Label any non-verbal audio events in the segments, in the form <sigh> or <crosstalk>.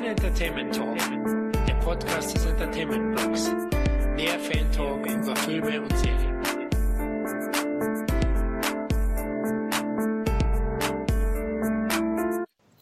Mein Entertainment Talk, der Podcast des Entertainment Blogs. Mehr Fan Talk über Filme und Serien.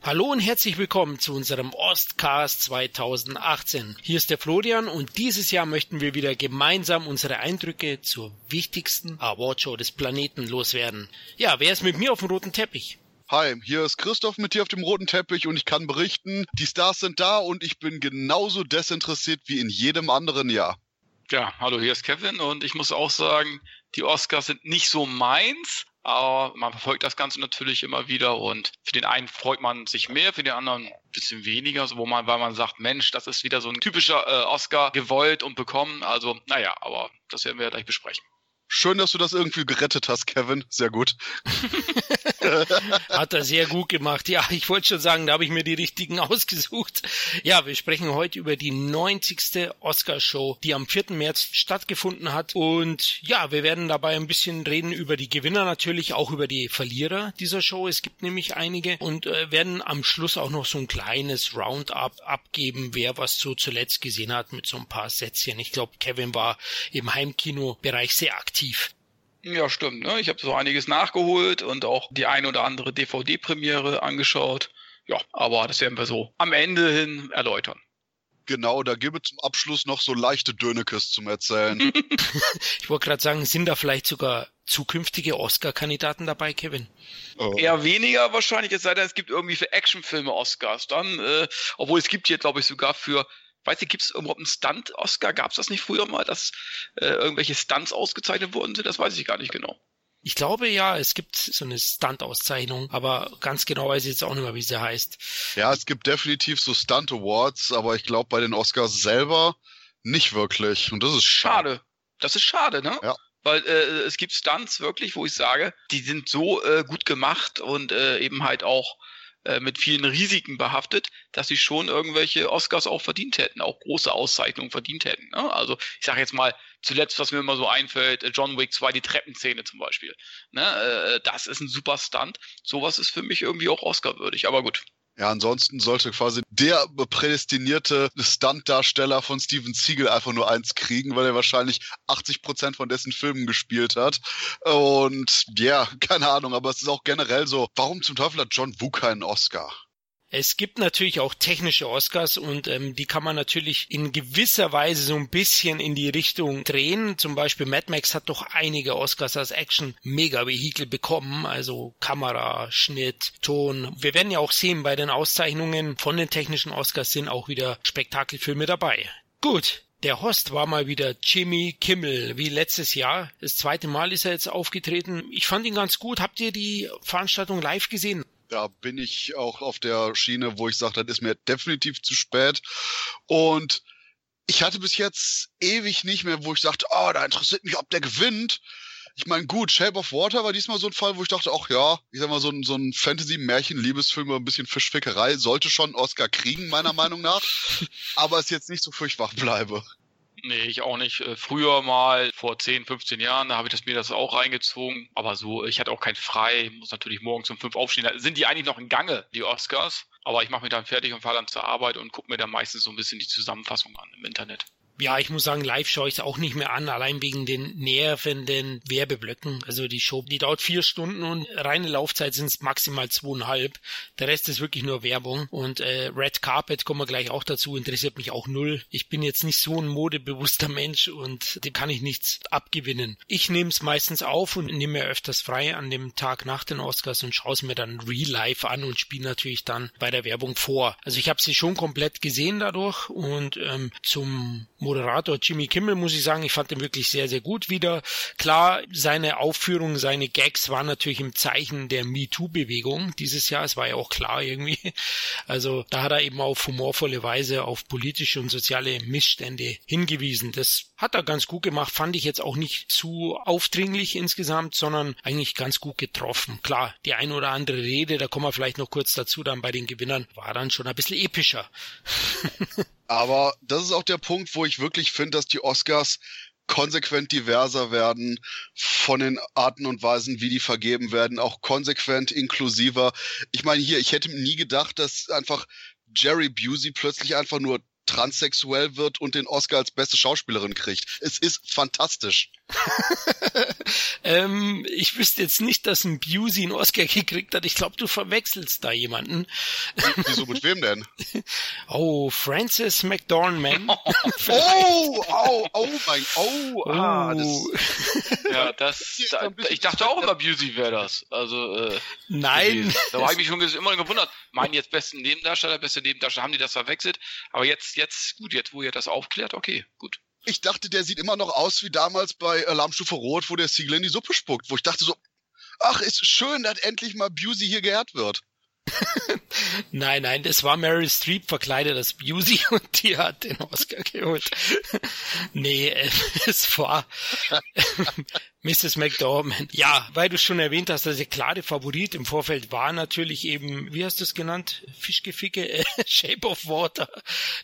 Hallo und herzlich willkommen zu unserem Ostcast 2018. Hier ist der Florian und dieses Jahr möchten wir wieder gemeinsam unsere Eindrücke zur wichtigsten Awardshow des Planeten loswerden. Ja, wer ist mit mir auf dem roten Teppich? Hi, hier ist Christoph mit dir auf dem roten Teppich und ich kann berichten, die Stars sind da und ich bin genauso desinteressiert wie in jedem anderen Jahr. Ja, hallo, hier ist Kevin und ich muss auch sagen, die Oscars sind nicht so meins, aber man verfolgt das Ganze natürlich immer wieder und für den einen freut man sich mehr, für den anderen ein bisschen weniger, wo man, weil man sagt, Mensch, das ist wieder so ein typischer äh, Oscar gewollt und bekommen. Also, naja, aber das werden wir ja gleich besprechen. Schön, dass du das irgendwie gerettet hast, Kevin. Sehr gut. <laughs> <laughs> Hat er sehr gut gemacht. Ja, ich wollte schon sagen, da habe ich mir die richtigen <laughs> ausgesucht. Ja, wir sprechen heute über die 90. Oscar-Show, die am 4. März stattgefunden hat. Und ja, wir werden dabei ein bisschen reden über die Gewinner natürlich, auch über die Verlierer dieser Show. Es gibt nämlich einige und äh, werden am Schluss auch noch so ein kleines Roundup abgeben, wer was so zuletzt gesehen hat mit so ein paar Sätzchen. Ich glaube, Kevin war im Heimkino-Bereich sehr aktiv aktiv. Ja, stimmt. Ne? Ich habe so einiges nachgeholt und auch die ein oder andere DVD-Premiere angeschaut. Ja, aber das werden wir so am Ende hin erläutern. Genau, da gibt es zum Abschluss noch so leichte Dönekes zum Erzählen. <laughs> <laughs> ich wollte gerade sagen, sind da vielleicht sogar zukünftige Oscar-Kandidaten dabei, Kevin? Oh. Eher weniger wahrscheinlich, es sei denn, es gibt irgendwie für Actionfilme Oscars dann, äh, obwohl es gibt hier, glaube ich, sogar für weiß ich, gibt es überhaupt einen Stunt-Oscar? Gab es das nicht früher mal, dass äh, irgendwelche Stunts ausgezeichnet worden sind? Das weiß ich gar nicht genau. Ich glaube ja, es gibt so eine Stunt-Auszeichnung, aber ganz genau weiß ich jetzt auch nicht mehr, wie sie heißt. Ja, es gibt definitiv so Stunt-Awards, aber ich glaube bei den Oscars selber nicht wirklich. Und das ist schade. schade. Das ist schade, ne? Ja. Weil äh, es gibt Stunts wirklich, wo ich sage, die sind so äh, gut gemacht und äh, eben halt auch äh, mit vielen Risiken behaftet, dass sie schon irgendwelche Oscars auch verdient hätten, auch große Auszeichnungen verdient hätten. Ne? Also ich sage jetzt mal, zuletzt, was mir immer so einfällt, äh, John Wick 2, die Treppenszene zum Beispiel. Ne? Äh, das ist ein super Stunt. Sowas ist für mich irgendwie auch Oscar-würdig, aber gut. Ja, ansonsten sollte quasi der prädestinierte Stuntdarsteller von Steven Siegel einfach nur eins kriegen, weil er wahrscheinlich 80 Prozent von dessen Filmen gespielt hat. Und ja, <laughs> keine Ahnung, aber es ist auch generell so, warum zum Teufel hat John Woo keinen Oscar? Es gibt natürlich auch technische Oscars und ähm, die kann man natürlich in gewisser Weise so ein bisschen in die Richtung drehen. Zum Beispiel Mad Max hat doch einige Oscars als Action-Mega-Vehikel bekommen, also Kamera, Schnitt, Ton. Wir werden ja auch sehen, bei den Auszeichnungen von den technischen Oscars sind auch wieder Spektakelfilme dabei. Gut, der Host war mal wieder Jimmy Kimmel, wie letztes Jahr. Das zweite Mal ist er jetzt aufgetreten. Ich fand ihn ganz gut. Habt ihr die Veranstaltung live gesehen? Da bin ich auch auf der Schiene, wo ich sage, das ist mir definitiv zu spät. Und ich hatte bis jetzt ewig nicht mehr, wo ich sagte, oh, da interessiert mich, ob der gewinnt. Ich meine, gut, Shape of Water war diesmal so ein Fall, wo ich dachte, ach ja, ich sag mal, so ein, so ein Fantasy-Märchen-Liebesfilm, ein bisschen Fischfickerei, sollte schon Oscar kriegen, meiner Meinung nach. <laughs> Aber es jetzt nicht so furchtbar bleibe. Nee, ich auch nicht. Äh, früher mal, vor 10, 15 Jahren, da habe ich das, mir das auch reingezogen. Aber so, ich hatte auch kein Frei, muss natürlich morgens um fünf aufstehen. Da sind die eigentlich noch in Gange, die Oscars. Aber ich mache mich dann fertig und fahre dann zur Arbeit und gucke mir dann meistens so ein bisschen die Zusammenfassung an im Internet ja, ich muss sagen, live schaue ich es auch nicht mehr an, allein wegen den nervenden Werbeblöcken. Also die Show, die dauert vier Stunden und reine Laufzeit sind es maximal zweieinhalb. Der Rest ist wirklich nur Werbung. Und äh, Red Carpet kommen wir gleich auch dazu, interessiert mich auch null. Ich bin jetzt nicht so ein modebewusster Mensch und dem kann ich nichts abgewinnen. Ich nehme es meistens auf und nehme mir öfters frei an dem Tag nach den Oscars und schaue es mir dann real life an und spiele natürlich dann bei der Werbung vor. Also ich habe sie schon komplett gesehen dadurch und ähm, zum Moderator Jimmy Kimmel, muss ich sagen, ich fand ihn wirklich sehr, sehr gut wieder. Klar, seine Aufführung, seine Gags waren natürlich im Zeichen der MeToo-Bewegung dieses Jahr. Es war ja auch klar irgendwie. Also da hat er eben auf humorvolle Weise auf politische und soziale Missstände hingewiesen. Das hat er ganz gut gemacht, fand ich jetzt auch nicht zu aufdringlich insgesamt, sondern eigentlich ganz gut getroffen. Klar, die ein oder andere Rede, da kommen wir vielleicht noch kurz dazu, dann bei den Gewinnern, war dann schon ein bisschen epischer. <laughs> Aber das ist auch der Punkt, wo ich wirklich finde, dass die Oscars konsequent diverser werden von den Arten und Weisen, wie die vergeben werden, auch konsequent inklusiver. Ich meine hier, ich hätte nie gedacht, dass einfach Jerry Busey plötzlich einfach nur transsexuell wird und den Oscar als beste Schauspielerin kriegt. Es ist fantastisch. <laughs> ähm, ich wüsste jetzt nicht, dass ein Busey einen Oscar gekriegt hat. Ich glaube, du verwechselst da jemanden. Wieso mit wem denn? <laughs> Oh, Francis McDormand. <laughs> oh, oh, oh mein, oh, ah, oh. das, ja, das, da, ich dachte auch immer Busey wäre das. Also, äh, nein. Da habe ich mich schon immer gewundert. Meinen jetzt besten Nebendarsteller, beste Nebendarsteller, haben die das verwechselt? Aber jetzt, jetzt, gut, jetzt, wo ihr das aufklärt, okay, gut. Ich dachte, der sieht immer noch aus wie damals bei Alarmstufe Rot, wo der Siegel in die Suppe spuckt, wo ich dachte so, ach, ist schön, dass endlich mal Busey hier geehrt wird. <laughs> nein, nein, das war Meryl Streep verkleidet als Busey <laughs> und die hat den Oscar geholt. <laughs> nee, äh, es war Mrs. McDormand. Ja, weil du schon erwähnt hast, dass der klare Favorit im Vorfeld war natürlich eben, wie hast du es genannt? Fischgeficke, Shape of Water.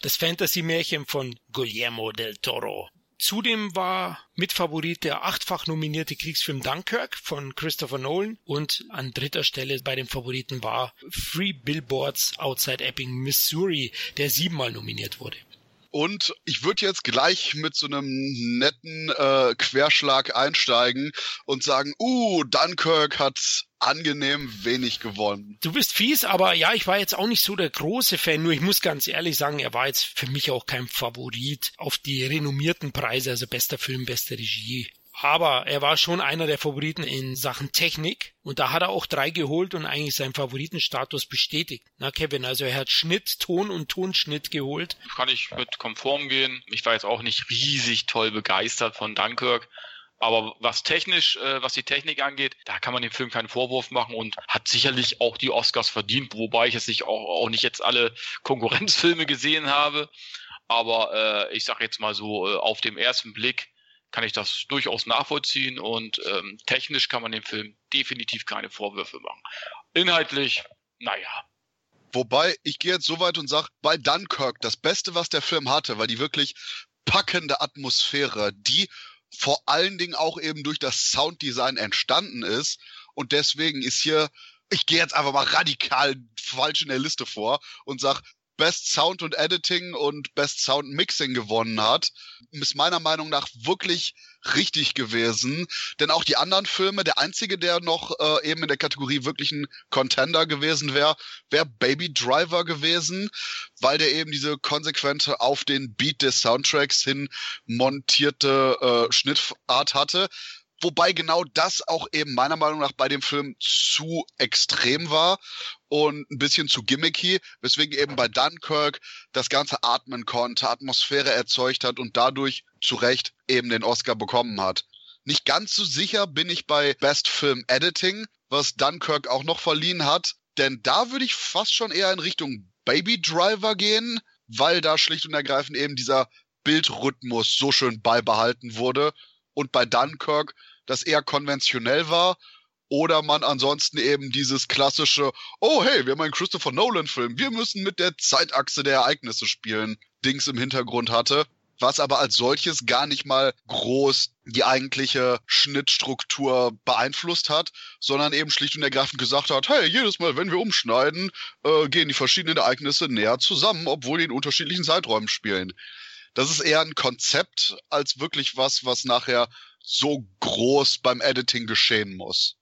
Das Fantasy-Märchen von Guillermo del Toro. Zudem war Mitfavorit der achtfach nominierte Kriegsfilm Dunkirk von Christopher Nolan und an dritter Stelle bei den Favoriten war Free Billboards Outside Epping, Missouri, der siebenmal nominiert wurde. Und ich würde jetzt gleich mit so einem netten äh, Querschlag einsteigen und sagen, uh, Dunkirk hat angenehm wenig gewonnen. Du bist fies, aber ja, ich war jetzt auch nicht so der große Fan, nur ich muss ganz ehrlich sagen, er war jetzt für mich auch kein Favorit auf die renommierten Preise, also bester Film, beste Regie aber er war schon einer der Favoriten in Sachen Technik und da hat er auch drei geholt und eigentlich seinen Favoritenstatus bestätigt. Na Kevin, also er hat Schnitt, Ton und Tonschnitt geholt. Kann ich mit konform gehen. Ich war jetzt auch nicht riesig toll begeistert von Dunkirk. Aber was technisch, äh, was die Technik angeht, da kann man dem Film keinen Vorwurf machen und hat sicherlich auch die Oscars verdient, wobei ich jetzt nicht auch, auch nicht jetzt alle <laughs> Konkurrenzfilme gesehen habe. Aber äh, ich sag jetzt mal so, äh, auf dem ersten Blick kann ich das durchaus nachvollziehen und ähm, technisch kann man dem Film definitiv keine Vorwürfe machen. Inhaltlich, naja. Wobei, ich gehe jetzt so weit und sage, bei Dunkirk, das Beste, was der Film hatte, war die wirklich packende Atmosphäre, die vor allen Dingen auch eben durch das Sounddesign entstanden ist. Und deswegen ist hier, ich gehe jetzt einfach mal radikal falsch in der Liste vor und sage, Best Sound und Editing und Best Sound Mixing gewonnen hat, ist meiner Meinung nach wirklich richtig gewesen. Denn auch die anderen Filme, der einzige, der noch äh, eben in der Kategorie wirklich ein Contender gewesen wäre, wäre Baby Driver gewesen, weil der eben diese konsequente auf den Beat des Soundtracks hin montierte äh, Schnittart hatte. Wobei genau das auch eben meiner Meinung nach bei dem Film zu extrem war und ein bisschen zu gimmicky, weswegen eben bei Dunkirk das Ganze atmen konnte, Atmosphäre erzeugt hat und dadurch zu Recht eben den Oscar bekommen hat. Nicht ganz so sicher bin ich bei Best Film Editing, was Dunkirk auch noch verliehen hat, denn da würde ich fast schon eher in Richtung Baby Driver gehen, weil da schlicht und ergreifend eben dieser Bildrhythmus so schön beibehalten wurde und bei Dunkirk das eher konventionell war. Oder man ansonsten eben dieses klassische, oh hey, wir haben einen Christopher Nolan-Film, wir müssen mit der Zeitachse der Ereignisse spielen, Dings im Hintergrund hatte, was aber als solches gar nicht mal groß die eigentliche Schnittstruktur beeinflusst hat, sondern eben schlicht und ergreifend gesagt hat, hey, jedes Mal, wenn wir umschneiden, äh, gehen die verschiedenen Ereignisse näher zusammen, obwohl die in unterschiedlichen Zeiträumen spielen. Das ist eher ein Konzept als wirklich was, was nachher so groß beim Editing geschehen muss.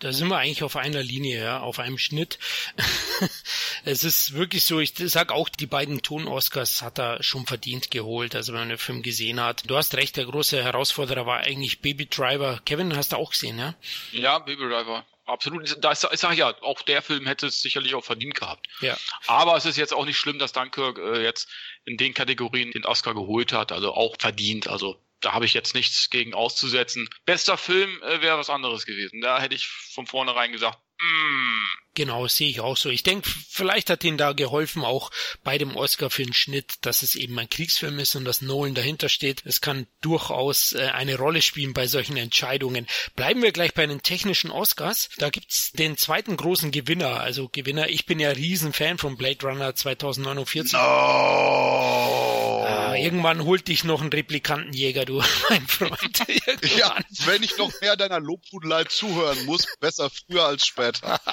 Da sind wir eigentlich auf einer Linie, ja, auf einem Schnitt. <laughs> es ist wirklich so, ich sag auch, die beiden Ton-Oscars hat er schon verdient geholt, also wenn man den Film gesehen hat. Du hast recht, der große Herausforderer war eigentlich Baby Driver. Kevin, hast du auch gesehen, ja? Ja, Baby Driver. Absolut. Da ist, ich sage ja, auch der Film hätte es sicherlich auch verdient gehabt. Ja. Aber es ist jetzt auch nicht schlimm, dass Dunkirk äh, jetzt in den Kategorien den Oscar geholt hat, also auch verdient. Also da habe ich jetzt nichts gegen auszusetzen. Bester Film äh, wäre was anderes gewesen. Da hätte ich von vornherein gesagt, mm. Genau, sehe ich auch so. Ich denke, vielleicht hat ihnen da geholfen, auch bei dem Oscar für den Schnitt, dass es eben ein Kriegsfilm ist und dass Nolan dahinter steht. Es kann durchaus äh, eine Rolle spielen bei solchen Entscheidungen. Bleiben wir gleich bei den technischen Oscars. Da gibt's den zweiten großen Gewinner. Also Gewinner, ich bin ja Riesenfan von Blade Runner 2049. No. irgendwann holt dich noch ein Replikantenjäger, du, <laughs> mein Freund. <laughs> ja, wenn ich noch mehr deiner Lobhudelei zuhören muss, besser früher als später. <laughs>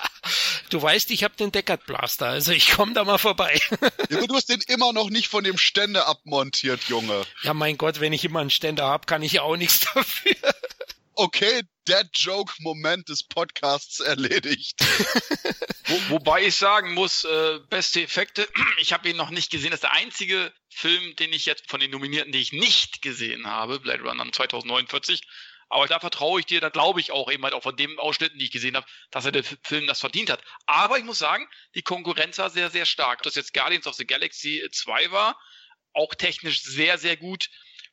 du weißt, ich habe den Deckard Blaster, also ich komme da mal vorbei. <laughs> ja, aber du hast den immer noch nicht von dem Ständer abmontiert, Junge. Ja, mein Gott, wenn ich immer einen Ständer hab, kann ich ja auch nichts <laughs> dafür. Okay, Dead Joke Moment des Podcasts erledigt. <laughs> Wo, wobei ich sagen muss, äh, beste Effekte, <clears throat> ich habe ihn noch nicht gesehen. Das ist der einzige Film, den ich jetzt von den Nominierten, die ich nicht gesehen habe, Blade Runner 2049. Aber da vertraue ich dir, da glaube ich auch eben halt auch von den Ausschnitten, die ich gesehen habe, dass er der Film das verdient hat. Aber ich muss sagen, die Konkurrenz war sehr, sehr stark. Ob das jetzt Guardians of the Galaxy 2 war, auch technisch sehr, sehr gut.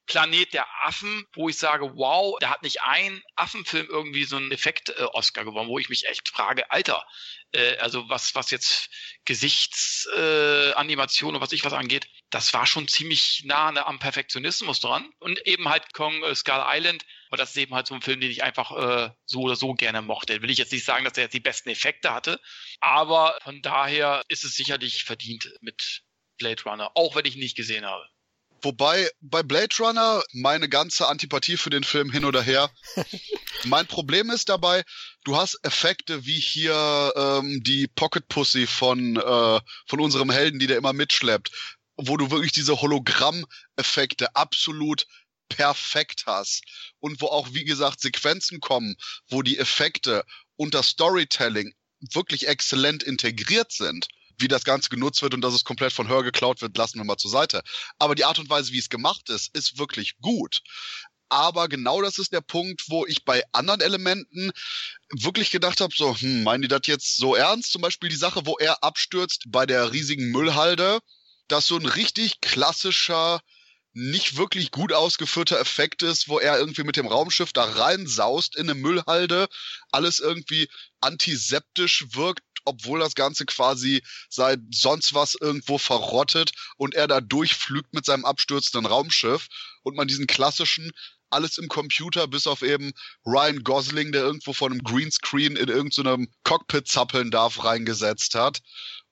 Planet der Affen, wo ich sage, wow, da hat nicht ein Affenfilm irgendwie so einen Effekt-Oscar äh, gewonnen, wo ich mich echt frage, Alter, äh, also was, was jetzt Gesichtsanimation äh, und was ich was angeht, das war schon ziemlich nah am Perfektionismus dran. Und eben halt Kong äh, Skull Island, aber das ist eben halt so ein Film, den ich einfach äh, so oder so gerne mochte. Will ich jetzt nicht sagen, dass er jetzt die besten Effekte hatte, aber von daher ist es sicherlich verdient mit Blade Runner, auch wenn ich ihn nicht gesehen habe. Wobei bei Blade Runner meine ganze Antipathie für den Film hin oder her. <laughs> mein Problem ist dabei, du hast Effekte wie hier ähm, die Pocket Pussy von, äh, von unserem Helden, die der immer mitschleppt, wo du wirklich diese Hologramm-Effekte absolut perfekt hast. Und wo auch, wie gesagt, Sequenzen kommen, wo die Effekte und das Storytelling wirklich exzellent integriert sind wie das Ganze genutzt wird und dass es komplett von Hör geklaut wird, lassen wir mal zur Seite. Aber die Art und Weise, wie es gemacht ist, ist wirklich gut. Aber genau das ist der Punkt, wo ich bei anderen Elementen wirklich gedacht habe, so, hm, meinen die das jetzt so ernst? Zum Beispiel die Sache, wo er abstürzt bei der riesigen Müllhalde, dass so ein richtig klassischer nicht wirklich gut ausgeführter Effekt ist, wo er irgendwie mit dem Raumschiff da reinsaust in eine Müllhalde, alles irgendwie antiseptisch wirkt, obwohl das Ganze quasi seit sonst was irgendwo verrottet und er da durchflügt mit seinem abstürzenden Raumschiff und man diesen klassischen alles im Computer, bis auf eben Ryan Gosling, der irgendwo von einem Greenscreen in irgendeinem Cockpit zappeln darf, reingesetzt hat.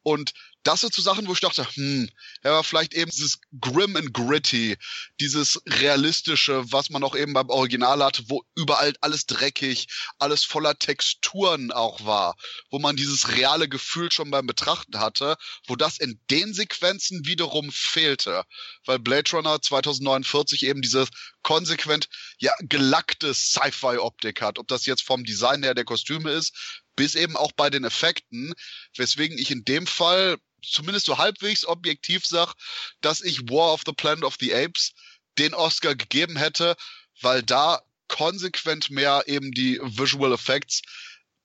Und das sind so Sachen, wo ich dachte, hm, er war vielleicht eben dieses grim and gritty, dieses realistische, was man auch eben beim Original hatte, wo überall alles dreckig, alles voller Texturen auch war, wo man dieses reale Gefühl schon beim Betrachten hatte, wo das in den Sequenzen wiederum fehlte, weil Blade Runner 2049 eben diese konsequent, ja, gelackte Sci-Fi-Optik hat, ob das jetzt vom Design her der Kostüme ist, bis eben auch bei den Effekten, weswegen ich in dem Fall zumindest so halbwegs objektiv sag, dass ich War of the Planet of the Apes den Oscar gegeben hätte, weil da konsequent mehr eben die Visual Effects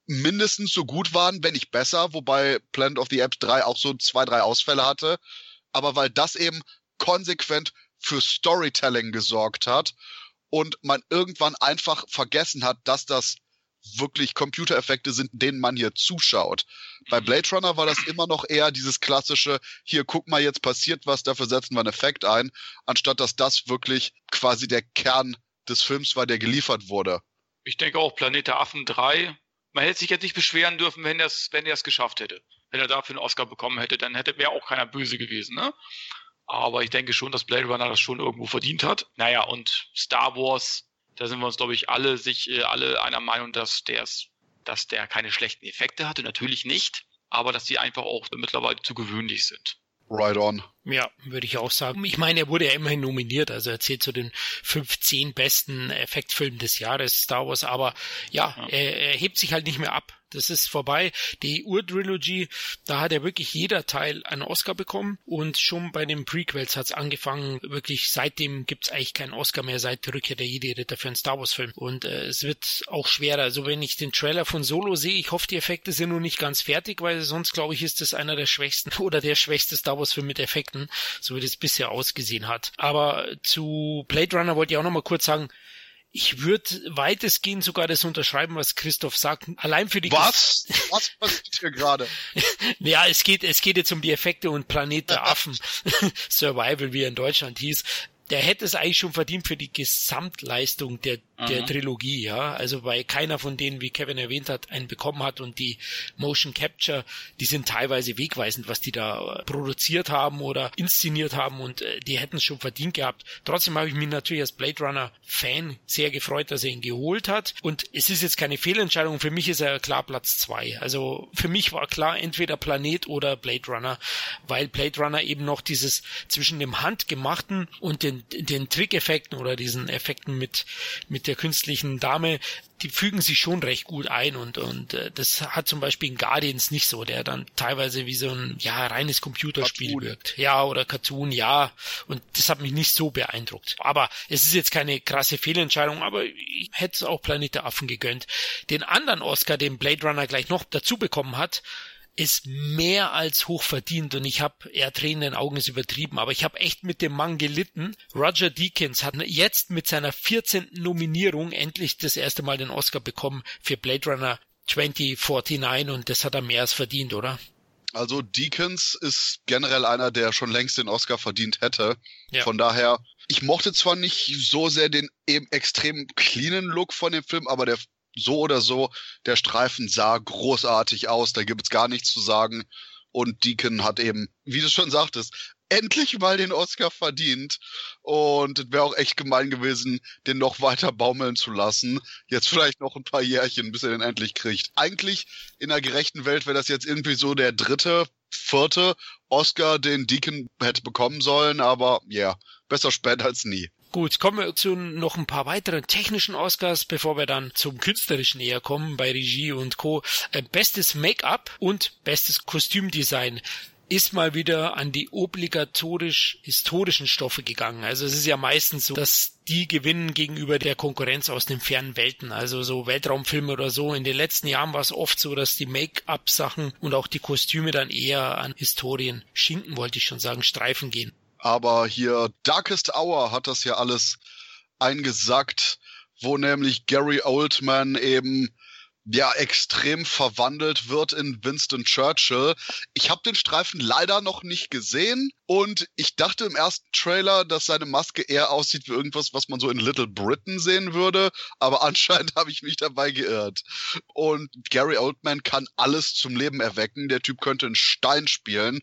mindestens so gut waren, wenn nicht besser, wobei Planet of the Apes 3 auch so zwei, drei Ausfälle hatte. Aber weil das eben konsequent für Storytelling gesorgt hat und man irgendwann einfach vergessen hat, dass das wirklich Computereffekte sind, denen man hier zuschaut. Bei mhm. Blade Runner war das immer noch eher dieses klassische, hier guck mal, jetzt passiert was, dafür setzen wir einen Effekt ein, anstatt dass das wirklich quasi der Kern des Films war, der geliefert wurde. Ich denke auch Planet der Affen 3. Man hätte sich jetzt nicht beschweren dürfen, wenn er es wenn geschafft hätte. Wenn er dafür einen Oscar bekommen hätte, dann hätte wäre auch keiner böse gewesen, ne? Aber ich denke schon, dass Blade Runner das schon irgendwo verdient hat. Naja, und Star Wars da sind wir uns, glaube ich, alle sich äh, alle einer Meinung, dass der dass der keine schlechten Effekte hatte, natürlich nicht, aber dass die einfach auch mittlerweile zu gewöhnlich sind. Right on. Ja, würde ich auch sagen. Ich meine, er wurde ja immerhin nominiert, also er zählt zu den 15 besten Effektfilmen des Jahres Star Wars, aber ja, ja. Er, er hebt sich halt nicht mehr ab. Das ist vorbei. Die Ur-Trilogy, da hat ja wirklich jeder Teil einen Oscar bekommen und schon bei den Prequels hat's angefangen. Wirklich seitdem gibt's eigentlich keinen Oscar mehr seit der Rückkehr der Jedi-Ritter für einen Star Wars-Film. Und äh, es wird auch schwerer. Also wenn ich den Trailer von Solo sehe, ich hoffe, die Effekte sind noch nicht ganz fertig, weil sonst glaube ich, ist das einer der schwächsten <laughs> oder der schwächste Star Wars-Film mit Effekten, so wie das bisher ausgesehen hat. Aber zu Blade Runner wollte ich auch noch mal kurz sagen, ich würde weitestgehend sogar das unterschreiben, was Christoph sagt. Allein für die Was? Was passiert hier gerade? <laughs> ja, es geht, es geht jetzt um die Effekte und Planet der <laughs> Affen. <laughs> Survival, wie er in Deutschland hieß. Der hätte es eigentlich schon verdient für die Gesamtleistung der, der mhm. Trilogie, ja. Also weil keiner von denen, wie Kevin erwähnt hat, einen bekommen hat und die Motion Capture, die sind teilweise wegweisend, was die da produziert haben oder inszeniert haben und äh, die hätten es schon verdient gehabt. Trotzdem habe ich mich natürlich als Blade Runner Fan sehr gefreut, dass er ihn geholt hat und es ist jetzt keine Fehlentscheidung. Für mich ist er klar Platz zwei. Also für mich war klar entweder Planet oder Blade Runner, weil Blade Runner eben noch dieses zwischen dem handgemachten und den den, den Trick-Effekten oder diesen Effekten mit, mit der künstlichen Dame, die fügen sich schon recht gut ein und, und äh, das hat zum Beispiel in Guardians nicht so, der dann teilweise wie so ein ja reines Computerspiel Cartoon. wirkt. Ja, oder Cartoon, ja. Und das hat mich nicht so beeindruckt. Aber es ist jetzt keine krasse Fehlentscheidung, aber ich hätte es auch Planet der Affen gegönnt. Den anderen Oscar, den Blade Runner gleich noch dazu bekommen hat, ist mehr als hoch verdient und ich habe eher Tränen in den Augen ist übertrieben, aber ich habe echt mit dem Mann gelitten. Roger Deakins hat jetzt mit seiner 14. Nominierung endlich das erste Mal den Oscar bekommen für Blade Runner 2049 und das hat er mehr als verdient, oder? Also Deakins ist generell einer, der schon längst den Oscar verdient hätte. Ja. Von daher, ich mochte zwar nicht so sehr den eben extrem cleanen Look von dem Film, aber der so oder so, der Streifen sah großartig aus, da gibt es gar nichts zu sagen. Und Deacon hat eben, wie du schon sagtest, endlich mal den Oscar verdient. Und es wäre auch echt gemein gewesen, den noch weiter baumeln zu lassen. Jetzt vielleicht noch ein paar Jährchen, bis er den endlich kriegt. Eigentlich in einer gerechten Welt wäre das jetzt irgendwie so der dritte, vierte Oscar, den Deacon hätte bekommen sollen. Aber ja, yeah, besser spät als nie. Gut, kommen wir zu noch ein paar weiteren technischen Oscars, bevor wir dann zum künstlerischen näher kommen bei Regie und Co. Äh, bestes Make-up und bestes Kostümdesign ist mal wieder an die obligatorisch historischen Stoffe gegangen. Also es ist ja meistens so, dass die gewinnen gegenüber der Konkurrenz aus den fernen Welten, also so Weltraumfilme oder so. In den letzten Jahren war es oft so, dass die Make-up-Sachen und auch die Kostüme dann eher an Historien, Schinken wollte ich schon sagen, Streifen gehen. Aber hier Darkest Hour hat das ja alles eingesackt, wo nämlich Gary Oldman eben ja extrem verwandelt wird in Winston Churchill. Ich habe den Streifen leider noch nicht gesehen und ich dachte im ersten Trailer, dass seine Maske eher aussieht wie irgendwas, was man so in Little Britain sehen würde, aber <laughs> anscheinend habe ich mich dabei geirrt. Und Gary Oldman kann alles zum Leben erwecken. Der Typ könnte einen Stein spielen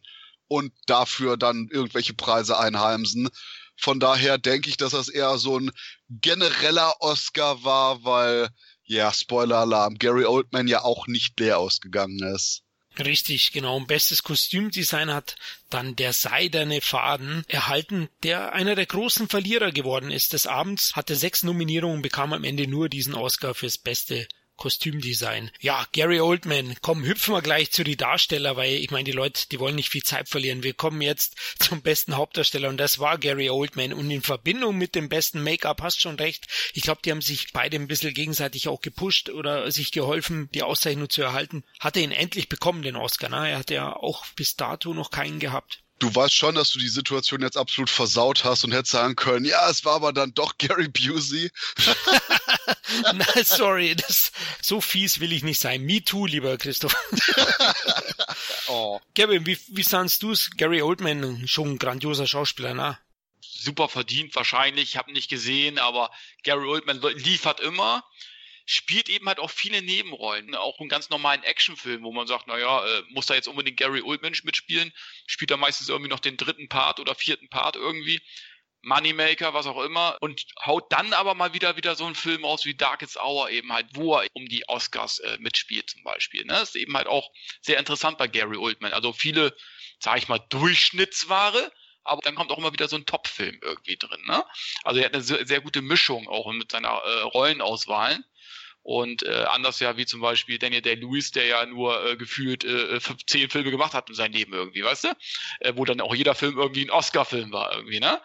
und dafür dann irgendwelche Preise einheimsen. Von daher denke ich, dass das eher so ein genereller Oscar war, weil, ja, Spoiler-Alarm, Gary Oldman ja auch nicht leer ausgegangen ist. Richtig, genau. Und bestes Kostümdesign hat dann der seidene Faden erhalten, der einer der großen Verlierer geworden ist des Abends, hatte sechs Nominierungen, bekam am Ende nur diesen Oscar fürs beste Kostümdesign. Ja, Gary Oldman, komm, hüpfen wir gleich zu die Darsteller, weil ich meine, die Leute, die wollen nicht viel Zeit verlieren. Wir kommen jetzt zum besten Hauptdarsteller und das war Gary Oldman. Und in Verbindung mit dem besten Make-up hast schon recht. Ich glaube, die haben sich beide ein bisschen gegenseitig auch gepusht oder sich geholfen, die Auszeichnung zu erhalten. Hat er ihn endlich bekommen, den Oscar. Ne? Er hat ja auch bis dato noch keinen gehabt du weißt schon, dass du die Situation jetzt absolut versaut hast und hättest sagen können, ja, es war aber dann doch Gary Busey. <laughs> <laughs> Nein, sorry, das, so fies will ich nicht sein. Me too, lieber Christoph. <laughs> oh. Gavin, wie, wie sahst du es? Gary Oldman, schon ein grandioser Schauspieler, na? Super verdient wahrscheinlich, ich habe nicht gesehen, aber Gary Oldman liefert immer spielt eben halt auch viele Nebenrollen. Ne? Auch in ganz normalen Actionfilmen, wo man sagt, naja, äh, muss da jetzt unbedingt Gary Oldman mitspielen? Spielt er meistens irgendwie noch den dritten Part oder vierten Part irgendwie. Moneymaker, was auch immer, und haut dann aber mal wieder wieder so einen Film aus wie Darkest Hour eben halt, wo er um die Oscars äh, mitspielt zum Beispiel. Ne? Das ist eben halt auch sehr interessant bei Gary Oldman. Also viele, sag ich mal, Durchschnittsware, aber dann kommt auch immer wieder so ein Top-Film irgendwie drin. Ne? Also er hat eine sehr, sehr gute Mischung auch mit seiner äh, Rollenauswahlen. Und äh, anders ja wie zum Beispiel Daniel Day-Lewis, der ja nur äh, gefühlt äh, zehn Filme gemacht hat in seinem Leben irgendwie, weißt du? Äh, wo dann auch jeder Film irgendwie ein Oscar-Film war irgendwie, ne?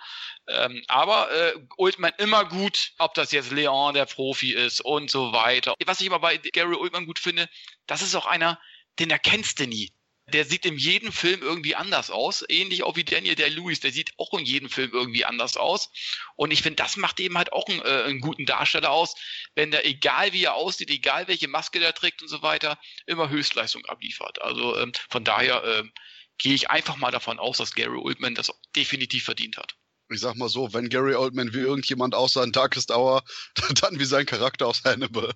Ähm, aber äh, Oldman immer gut, ob das jetzt Leon der Profi ist und so weiter. Was ich aber bei Gary Oldman gut finde, das ist auch einer, den erkennst du nie der sieht in jedem Film irgendwie anders aus. Ähnlich auch wie Daniel Day-Lewis, der sieht auch in jedem Film irgendwie anders aus. Und ich finde, das macht eben halt auch einen, äh, einen, guten Darsteller aus, wenn der, egal wie er aussieht, egal welche Maske der trägt und so weiter, immer Höchstleistung abliefert. Also ähm, von daher ähm, gehe ich einfach mal davon aus, dass Gary Oldman das definitiv verdient hat. Ich sag mal so, wenn Gary Oldman wie irgendjemand aussah in Darkest Hour, <laughs> dann wie sein Charakter aus <laughs> Hannibal.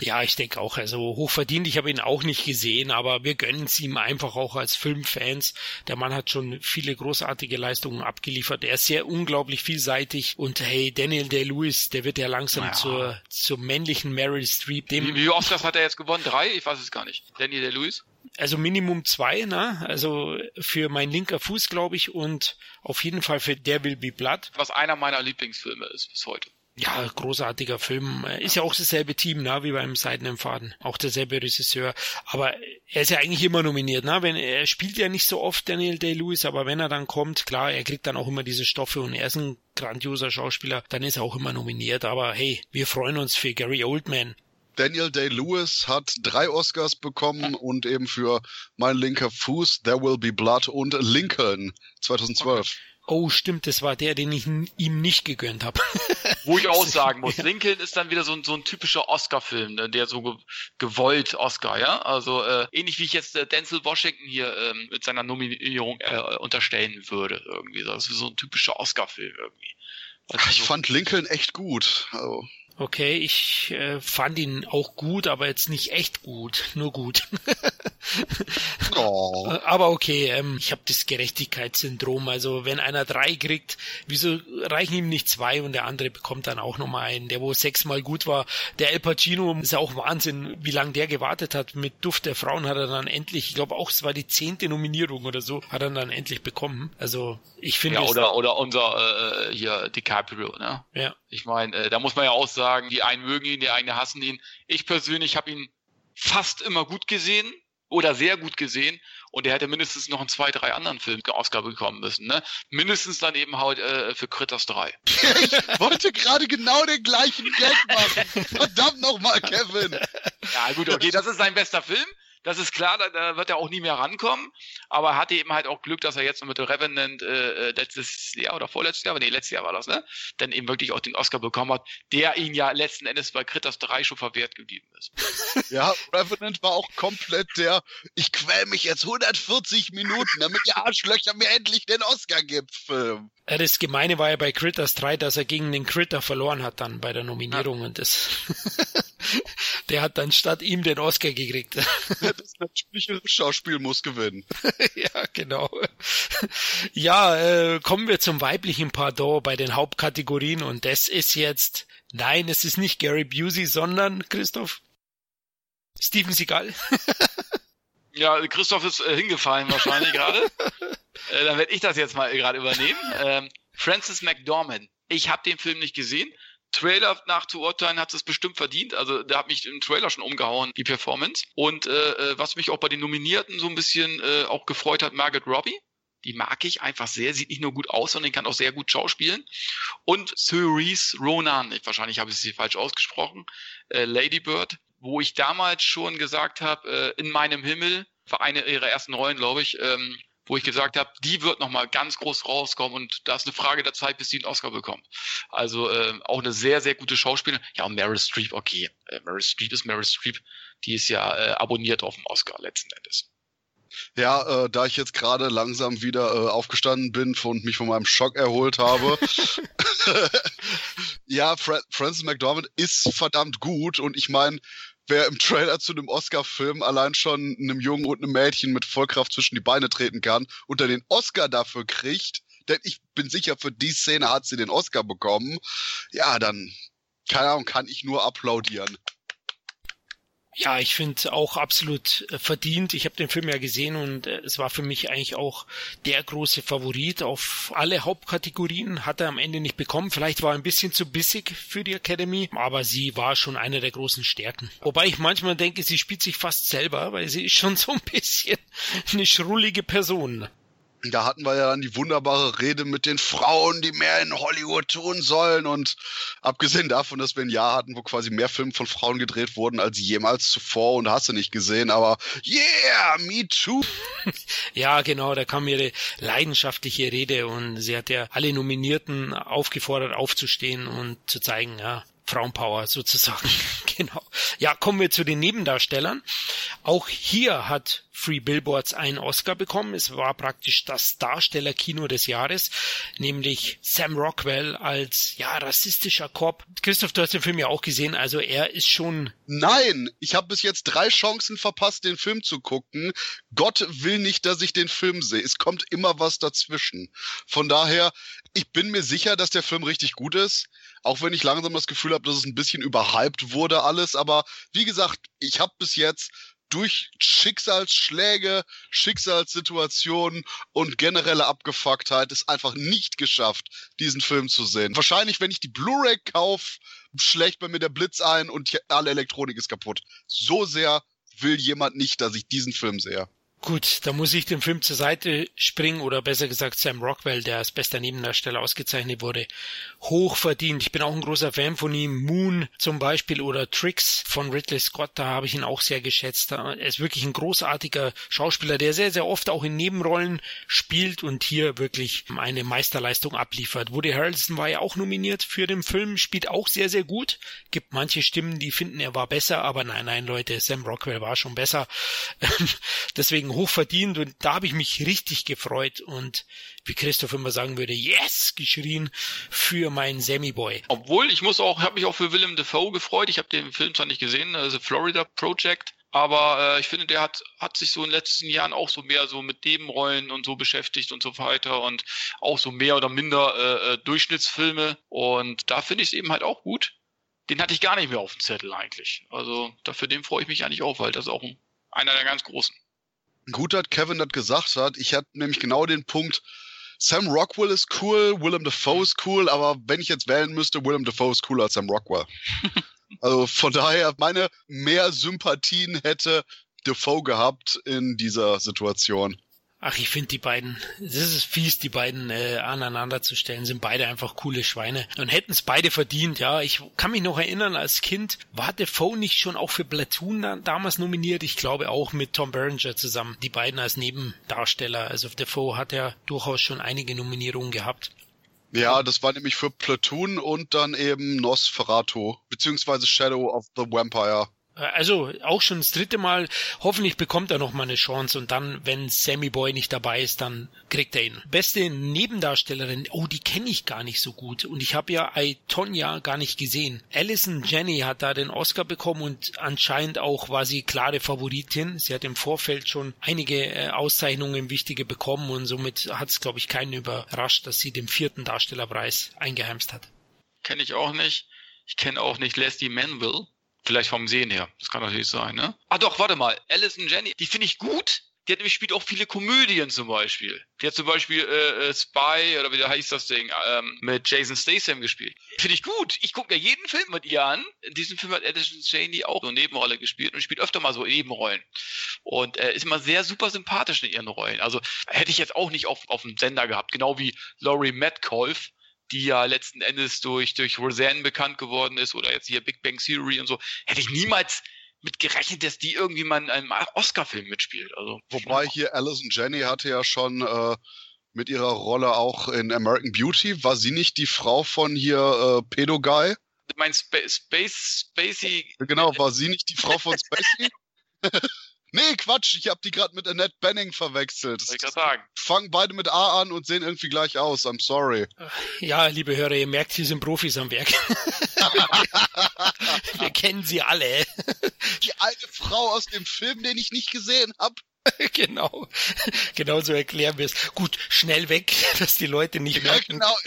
ja, ich denke auch. Also hochverdient, ich habe ihn auch nicht gesehen, aber wir gönnen es ihm einfach auch als Filmfans. Der Mann hat schon viele großartige Leistungen abgeliefert. Er ist sehr unglaublich vielseitig und hey, Daniel Day-Lewis, der wird ja langsam naja. zur, zur männlichen Meryl Streep. Dem wie, wie Oscars hat er jetzt gewonnen? Drei? Ich weiß es gar nicht. Daniel Day-Lewis? Also Minimum zwei, ne? Also für mein linker Fuß, glaube ich, und auf jeden Fall für Der Will Be Blood. Was einer meiner Lieblingsfilme ist bis heute. Ja, großartiger Film. Ist ja auch dasselbe Team, ne, wie beim Seiden im Faden. Auch derselbe Regisseur. Aber er ist ja eigentlich immer nominiert, ne? Wenn, er spielt ja nicht so oft Daniel Day-Lewis, aber wenn er dann kommt, klar, er kriegt dann auch immer diese Stoffe und er ist ein grandioser Schauspieler, dann ist er auch immer nominiert. Aber hey, wir freuen uns für Gary Oldman. Daniel Day-Lewis hat drei Oscars bekommen und eben für Mein linker Fuß, There Will Be Blood und Lincoln 2012. Oh, stimmt, das war der, den ich ihm nicht gegönnt habe. Wo ich auch <laughs> sagen muss, Lincoln ist dann wieder so ein, so ein typischer Oscar-Film, ne, der so ge gewollt Oscar, ja. Also äh, ähnlich wie ich jetzt äh, Denzel Washington hier ähm, mit seiner Nominierung äh, unterstellen würde, irgendwie. Das ist so ein typischer Oscar-Film irgendwie. Also ich so fand Lincoln echt gut. Also. Okay, ich äh, fand ihn auch gut, aber jetzt nicht echt gut, <laughs> nur gut. oh. <laughs> Aber okay, ähm, ich habe das Gerechtigkeitssyndrom. Also wenn einer drei kriegt, wieso reichen ihm nicht zwei und der andere bekommt dann auch nochmal einen, der wo sechsmal gut war. Der El Pacino ist auch Wahnsinn, wie lange der gewartet hat. Mit Duft der Frauen hat er dann endlich, ich glaube auch, es war die zehnte Nominierung oder so, hat er dann endlich bekommen. Also ich finde. Ja, oder, oder unser äh, hier DiCaprio, ne? Ja. Ich meine, äh, da muss man ja auch sagen, die einen mögen ihn, die einen hassen ihn. Ich persönlich habe ihn fast immer gut gesehen oder sehr gut gesehen und er hätte mindestens noch in zwei, drei anderen Filmen Oscar bekommen müssen. Ne? Mindestens dann eben halt äh, für Critters 3. <laughs> ich wollte gerade genau den gleichen Gag machen. Verdammt nochmal, Kevin. Ja gut, okay, das ist sein bester Film. Das ist klar, da, da, wird er auch nie mehr rankommen. Aber er hatte eben halt auch Glück, dass er jetzt mit The Revenant äh, äh, letztes Jahr oder vorletztes Jahr, aber nee, letztes Jahr war das, ne? Dann eben wirklich auch den Oscar bekommen hat, der ihn ja letzten Endes bei Critters 3 schon verwehrt geblieben ist. <laughs> Ja, Revenant war auch komplett der, ich quäl mich jetzt 140 Minuten, damit die Arschlöcher mir endlich den Oscar gibt, Film. Das Gemeine war ja bei Critters 3, dass er gegen den Critter verloren hat dann bei der Nominierung ja. und das <laughs> der hat dann statt ihm den Oscar gekriegt. Das natürliche Schauspiel muss gewinnen. <laughs> ja, genau. Ja, äh, kommen wir zum weiblichen Pardon bei den Hauptkategorien und das ist jetzt, nein, es ist nicht Gary Busey, sondern Christoph Steven Seagal. <laughs> ja, Christoph ist äh, hingefallen wahrscheinlich gerade. <laughs> äh, dann werde ich das jetzt mal gerade übernehmen. Ähm, Francis McDormand. Ich habe den Film nicht gesehen. Trailer nachzuurteilen hat es bestimmt verdient. Also da hat mich im Trailer schon umgehauen, die Performance. Und äh, äh, was mich auch bei den Nominierten so ein bisschen äh, auch gefreut hat, Margaret Robbie. Die mag ich einfach sehr, sieht nicht nur gut aus, sondern kann auch sehr gut schauspielen. Und Cerise Ronan, ich, wahrscheinlich habe ich sie falsch ausgesprochen, äh, Lady Bird, wo ich damals schon gesagt habe, äh, in meinem Himmel, war eine ihrer ersten Rollen, glaube ich, ähm, wo ich gesagt habe, die wird nochmal ganz groß rauskommen und da ist eine Frage der Zeit, bis sie einen Oscar bekommt. Also äh, auch eine sehr, sehr gute Schauspielerin. Ja, und Meryl Streep, okay. Äh, Meryl Streep ist Meryl Streep. Die ist ja äh, abonniert auf dem Oscar letzten Endes. Ja, äh, da ich jetzt gerade langsam wieder äh, aufgestanden bin und mich von meinem Schock erholt habe. <laughs> <laughs> ja, Fra Francis McDormand ist verdammt gut und ich meine, wer im Trailer zu einem Oscar-Film allein schon einem Jungen und einem Mädchen mit Vollkraft zwischen die Beine treten kann und er den Oscar dafür kriegt, denn ich bin sicher, für die Szene hat sie den Oscar bekommen, ja, dann, keine Ahnung, kann ich nur applaudieren. Ja, ich finde auch absolut äh, verdient. Ich habe den Film ja gesehen und äh, es war für mich eigentlich auch der große Favorit auf alle Hauptkategorien. Hat er am Ende nicht bekommen. Vielleicht war er ein bisschen zu bissig für die Academy, aber sie war schon eine der großen Stärken. Wobei ich manchmal denke, sie spielt sich fast selber, weil sie ist schon so ein bisschen eine schrullige Person. Da hatten wir ja dann die wunderbare Rede mit den Frauen, die mehr in Hollywood tun sollen. Und abgesehen davon, dass wir ein Jahr hatten, wo quasi mehr Filme von Frauen gedreht wurden als jemals zuvor und hast du nicht gesehen, aber yeah, me too. <laughs> ja, genau, da kam ihre leidenschaftliche Rede und sie hat ja alle Nominierten aufgefordert, aufzustehen und zu zeigen, ja, Frauenpower sozusagen. <laughs> genau. Ja, kommen wir zu den Nebendarstellern. Auch hier hat Free Billboards einen Oscar bekommen. Es war praktisch das Darstellerkino des Jahres, nämlich Sam Rockwell als ja rassistischer Cop. Christoph, du hast den Film ja auch gesehen, also er ist schon. Nein, ich habe bis jetzt drei Chancen verpasst, den Film zu gucken. Gott will nicht, dass ich den Film sehe. Es kommt immer was dazwischen. Von daher, ich bin mir sicher, dass der Film richtig gut ist. Auch wenn ich langsam das Gefühl habe, dass es ein bisschen überhyped wurde alles. Aber wie gesagt, ich habe bis jetzt durch Schicksalsschläge, Schicksalssituationen und generelle Abgefucktheit es einfach nicht geschafft, diesen Film zu sehen. Wahrscheinlich, wenn ich die Blu-ray kaufe, schlägt bei mir der Blitz ein und alle Elektronik ist kaputt. So sehr will jemand nicht, dass ich diesen Film sehe. Gut, da muss ich dem Film zur Seite springen oder besser gesagt Sam Rockwell, der als bester Nebendarsteller ausgezeichnet wurde, hoch verdient. Ich bin auch ein großer Fan von ihm. Moon zum Beispiel oder Tricks von Ridley Scott, da habe ich ihn auch sehr geschätzt. Er ist wirklich ein großartiger Schauspieler, der sehr, sehr oft auch in Nebenrollen spielt und hier wirklich eine Meisterleistung abliefert. Woody Harrelson war ja auch nominiert für den Film, spielt auch sehr, sehr gut. Gibt manche Stimmen, die finden, er war besser, aber nein, nein, Leute, Sam Rockwell war schon besser. <laughs> Deswegen hoch verdient und da habe ich mich richtig gefreut und wie Christoph immer sagen würde, yes, geschrien für meinen Sammy Boy. Obwohl, ich muss auch, habe mich auch für Willem Dafoe gefreut. Ich habe den Film zwar nicht gesehen, also Florida Project, aber äh, ich finde, der hat, hat sich so in den letzten Jahren auch so mehr so mit Nebenrollen und so beschäftigt und so weiter und auch so mehr oder minder äh, äh Durchschnittsfilme. Und da finde ich es eben halt auch gut. Den hatte ich gar nicht mehr auf dem Zettel eigentlich. Also dafür den freue ich mich eigentlich auch, weil das ist auch ein, einer der ganz großen gut hat Kevin das gesagt hat. Ich hatte nämlich genau den Punkt, Sam Rockwell ist cool, Willem Dafoe ist cool, aber wenn ich jetzt wählen müsste, Willem Dafoe ist cooler als Sam Rockwell. <laughs> also von daher, meine mehr Sympathien hätte Dafoe gehabt in dieser Situation. Ach, ich finde die beiden, das ist fies, die beiden äh, aneinander zu stellen, sind beide einfach coole Schweine und hätten es beide verdient, ja. Ich kann mich noch erinnern, als Kind war Defoe nicht schon auch für Platoon da, damals nominiert, ich glaube auch mit Tom Berenger zusammen, die beiden als Nebendarsteller. Also Defoe hat ja durchaus schon einige Nominierungen gehabt. Ja, das war nämlich für Platoon und dann eben Nosferatu, beziehungsweise Shadow of the Vampire. Also auch schon das dritte Mal. Hoffentlich bekommt er noch mal eine Chance und dann, wenn Sammy Boy nicht dabei ist, dann kriegt er ihn. Beste Nebendarstellerin, oh, die kenne ich gar nicht so gut und ich habe ja I, Tonya gar nicht gesehen. Alison Jenny hat da den Oscar bekommen und anscheinend auch war sie klare Favoritin. Sie hat im Vorfeld schon einige äh, Auszeichnungen wichtige bekommen und somit hat es, glaube ich, keinen überrascht, dass sie den vierten Darstellerpreis eingeheimst hat. Kenne ich auch nicht. Ich kenne auch nicht Leslie Manville. Vielleicht vom Sehen her. Das kann natürlich sein, ne? Ah doch, warte mal. Alison Jenny, die finde ich gut. Die hat nämlich spielt auch viele Komödien zum Beispiel. Die hat zum Beispiel äh, äh, Spy oder wie heißt das Ding ähm, mit Jason Statham gespielt. Finde ich gut. Ich gucke mir jeden Film mit ihr an. In diesem Film hat Alison Jenny auch eine Nebenrolle gespielt und spielt öfter mal so Nebenrollen. Und äh, ist immer sehr super sympathisch in ihren Rollen. Also hätte ich jetzt auch nicht auf, auf dem Sender gehabt. Genau wie Laurie Metcalf die ja letzten Endes durch, durch Roseanne bekannt geworden ist oder jetzt hier Big Bang Theory und so, hätte ich niemals mit gerechnet, dass die irgendwie mal in einem Oscar-Film mitspielt. Also, Wobei hier Alison Jenny hatte ja schon äh, mit ihrer Rolle auch in American Beauty, war sie nicht die Frau von hier äh, Pedo Guy? Mein Sp Space Spacey. Genau, war sie nicht die Frau von Spacey? <laughs> Nee, Quatsch, ich habe die gerade mit Annette Benning verwechselt. Soll ich das sagen? Fangen beide mit A an und sehen irgendwie gleich aus. I'm sorry. Ja, liebe Hörer, ihr merkt, hier sind Profis am Werk. <laughs> Wir kennen sie alle. Die alte Frau aus dem Film, den ich nicht gesehen habe. <laughs> genau. Genau so erklären wir es. Gut, schnell weg, <laughs> dass die Leute nicht ja, merken. Genau.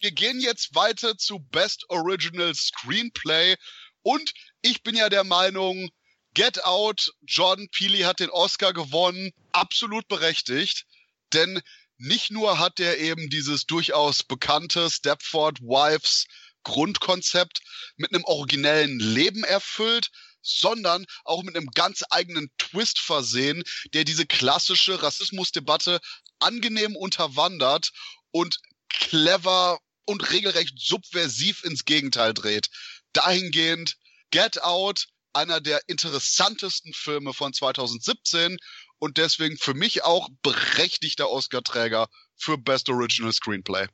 Wir gehen jetzt weiter zu Best Original Screenplay. Und ich bin ja der Meinung, Get Out, Jordan Peele hat den Oscar gewonnen, absolut berechtigt, denn nicht nur hat er eben dieses durchaus bekannte Stepford Wives Grundkonzept mit einem originellen Leben erfüllt, sondern auch mit einem ganz eigenen Twist versehen, der diese klassische Rassismusdebatte angenehm unterwandert und clever und regelrecht subversiv ins Gegenteil dreht. Dahingehend Get Out einer der interessantesten Filme von 2017 und deswegen für mich auch berechtigter Oscar-Träger für Best Original Screenplay.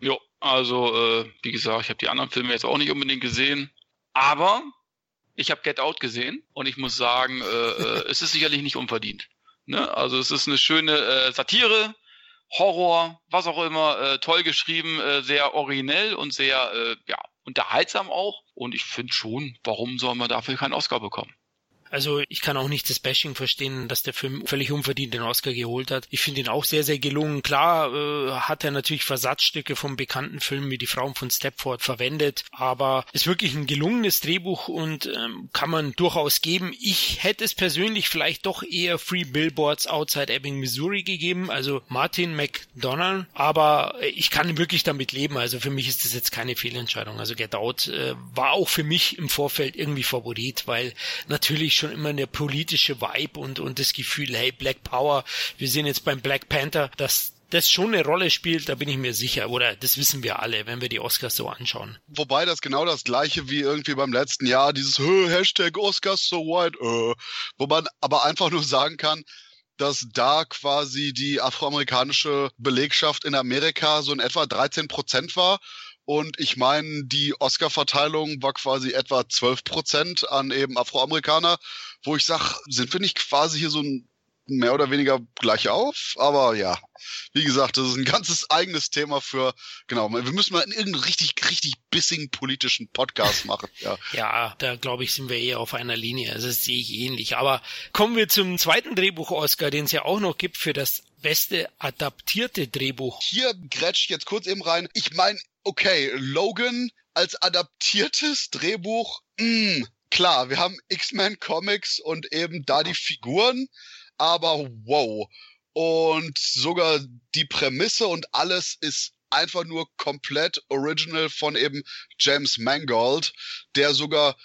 Jo, Also, äh, wie gesagt, ich habe die anderen Filme jetzt auch nicht unbedingt gesehen. Aber ich habe Get Out gesehen und ich muss sagen, äh, äh, es ist sicherlich nicht unverdient. Ne? Also es ist eine schöne äh, Satire, Horror, was auch immer, äh, toll geschrieben, äh, sehr originell und sehr äh, ja, unterhaltsam auch. Und ich finde schon, warum soll man dafür keinen Oscar bekommen? Also ich kann auch nicht das Bashing verstehen, dass der Film völlig unverdient den Oscar geholt hat. Ich finde ihn auch sehr, sehr gelungen. Klar äh, hat er natürlich Versatzstücke vom bekannten Film wie Die Frauen von Stepford verwendet, aber ist wirklich ein gelungenes Drehbuch und ähm, kann man durchaus geben. Ich hätte es persönlich vielleicht doch eher Free Billboards Outside Ebbing, Missouri gegeben, also Martin McDonald, aber ich kann wirklich damit leben. Also für mich ist das jetzt keine Fehlentscheidung. Also Get Out äh, war auch für mich im Vorfeld irgendwie Favorit, weil natürlich schon immer eine politische Vibe und, und das Gefühl, hey, Black Power, wir sehen jetzt beim Black Panther, dass das schon eine Rolle spielt, da bin ich mir sicher. Oder das wissen wir alle, wenn wir die Oscars so anschauen. Wobei das genau das gleiche wie irgendwie beim letzten Jahr, dieses Hashtag Oscars so white, äh, wo man aber einfach nur sagen kann, dass da quasi die afroamerikanische Belegschaft in Amerika so in etwa 13 Prozent war und ich meine, die Oscar-Verteilung war quasi etwa 12 Prozent an eben Afroamerikaner, wo ich sage, sind wir nicht quasi hier so ein mehr oder weniger gleich auf? Aber ja, wie gesagt, das ist ein ganzes eigenes Thema für, genau, wir müssen mal irgendeinen richtig, richtig bissigen politischen Podcast machen. Ja, ja da glaube ich, sind wir eher auf einer Linie. Also das sehe ich ähnlich. Aber kommen wir zum zweiten Drehbuch-Oscar, den es ja auch noch gibt für das beste adaptierte Drehbuch. Hier grätsch ich jetzt kurz eben rein. Ich meine, okay, Logan als adaptiertes Drehbuch, mh, hm, klar, wir haben X-Men Comics und eben da die Figuren, aber wow. Und sogar die Prämisse und alles ist einfach nur komplett original von eben James Mangold, der sogar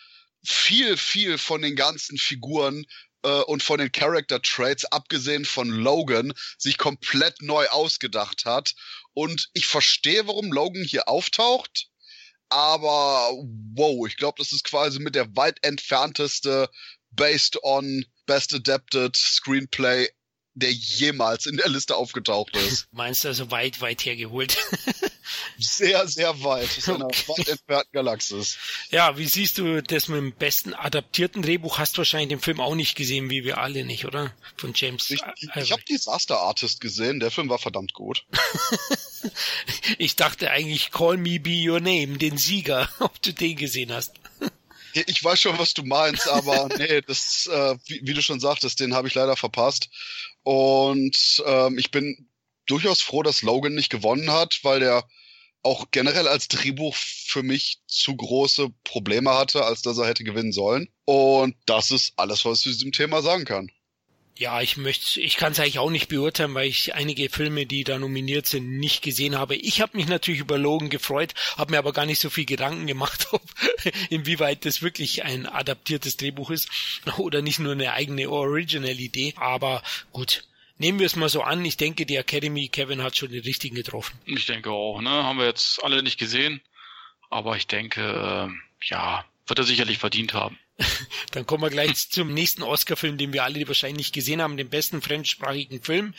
viel, viel von den ganzen Figuren äh, und von den Character Traits, abgesehen von Logan, sich komplett neu ausgedacht hat. Und ich verstehe, warum Logan hier auftaucht. Aber wow, ich glaube, das ist quasi mit der weit entfernteste Based on Best Adapted Screenplay der jemals in der Liste aufgetaucht ist. <laughs> Meinst du also weit, weit hergeholt? <laughs> sehr, sehr weit. Das ist eine okay. weit entfernte Galaxis. Ja, wie siehst du das mit dem besten adaptierten Drehbuch? Hast du wahrscheinlich den Film auch nicht gesehen, wie wir alle nicht, oder? Von James. Ich, ich, ich habe Disaster Artist gesehen. Der Film war verdammt gut. <laughs> ich dachte eigentlich Call Me Be Your Name, den Sieger, ob du den gesehen hast. Ich weiß schon, was du meinst, aber <laughs> nee, das, äh, wie, wie, du schon sagtest, den habe ich leider verpasst. Und ähm, ich bin durchaus froh, dass Logan nicht gewonnen hat, weil der auch generell als Drehbuch für mich zu große Probleme hatte, als dass er hätte gewinnen sollen. Und das ist alles, was ich zu diesem Thema sagen kann. Ja, ich möchte, ich kann es eigentlich auch nicht beurteilen, weil ich einige Filme, die da nominiert sind, nicht gesehen habe. Ich habe mich natürlich über Logan gefreut, habe mir aber gar nicht so viel Gedanken gemacht, <laughs> ob inwieweit das wirklich ein adaptiertes Drehbuch ist oder nicht nur eine eigene Original-Idee. Aber gut, nehmen wir es mal so an. Ich denke, die Academy, Kevin hat schon den richtigen getroffen. Ich denke auch, ne? Haben wir jetzt alle nicht gesehen. Aber ich denke, äh, ja, wird er sicherlich verdient haben. <laughs> Dann kommen wir gleich zum nächsten Oscar-Film, den wir alle wahrscheinlich gesehen haben, den besten fremdsprachigen Film.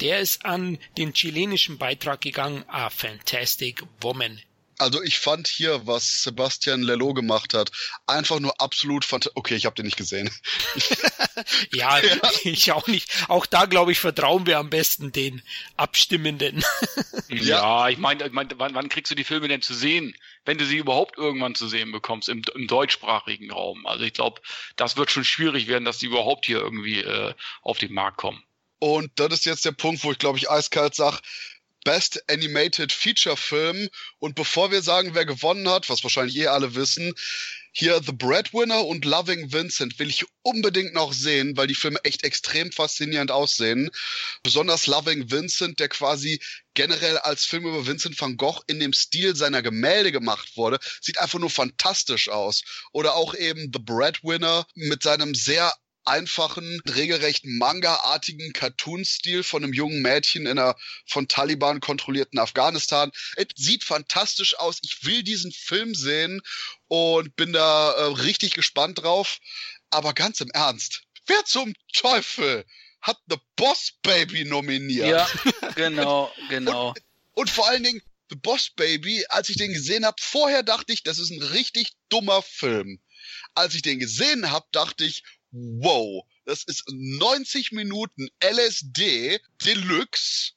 Der ist an den chilenischen Beitrag gegangen, A Fantastic Woman. Also ich fand hier, was Sebastian Lello gemacht hat, einfach nur absolut fantastisch. Okay, ich habe den nicht gesehen. ja, <laughs> ja, ich auch nicht. Auch da, glaube ich, vertrauen wir am besten den Abstimmenden. <laughs> ja, ich meine, ich mein, wann, wann kriegst du die Filme denn zu sehen? Wenn du sie überhaupt irgendwann zu sehen bekommst im, im deutschsprachigen Raum. Also ich glaube, das wird schon schwierig werden, dass die überhaupt hier irgendwie äh, auf den Markt kommen. Und das ist jetzt der Punkt, wo ich, glaube ich, eiskalt sage, Best Animated Feature Film. Und bevor wir sagen, wer gewonnen hat, was wahrscheinlich eh alle wissen, hier The Breadwinner und Loving Vincent will ich unbedingt noch sehen, weil die Filme echt extrem faszinierend aussehen. Besonders Loving Vincent, der quasi generell als Film über Vincent van Gogh in dem Stil seiner Gemälde gemacht wurde, sieht einfach nur fantastisch aus. Oder auch eben The Breadwinner mit seinem sehr einfachen, regelrecht manga-artigen Cartoon-Stil von einem jungen Mädchen in einer von Taliban kontrollierten Afghanistan. Es sieht fantastisch aus. Ich will diesen Film sehen und bin da äh, richtig gespannt drauf. Aber ganz im Ernst, wer zum Teufel hat The Boss Baby nominiert? Ja, genau, genau. Und, und vor allen Dingen, The Boss Baby, als ich den gesehen habe, vorher dachte ich, das ist ein richtig dummer Film. Als ich den gesehen habe, dachte ich, wow, das ist 90 Minuten LSD Deluxe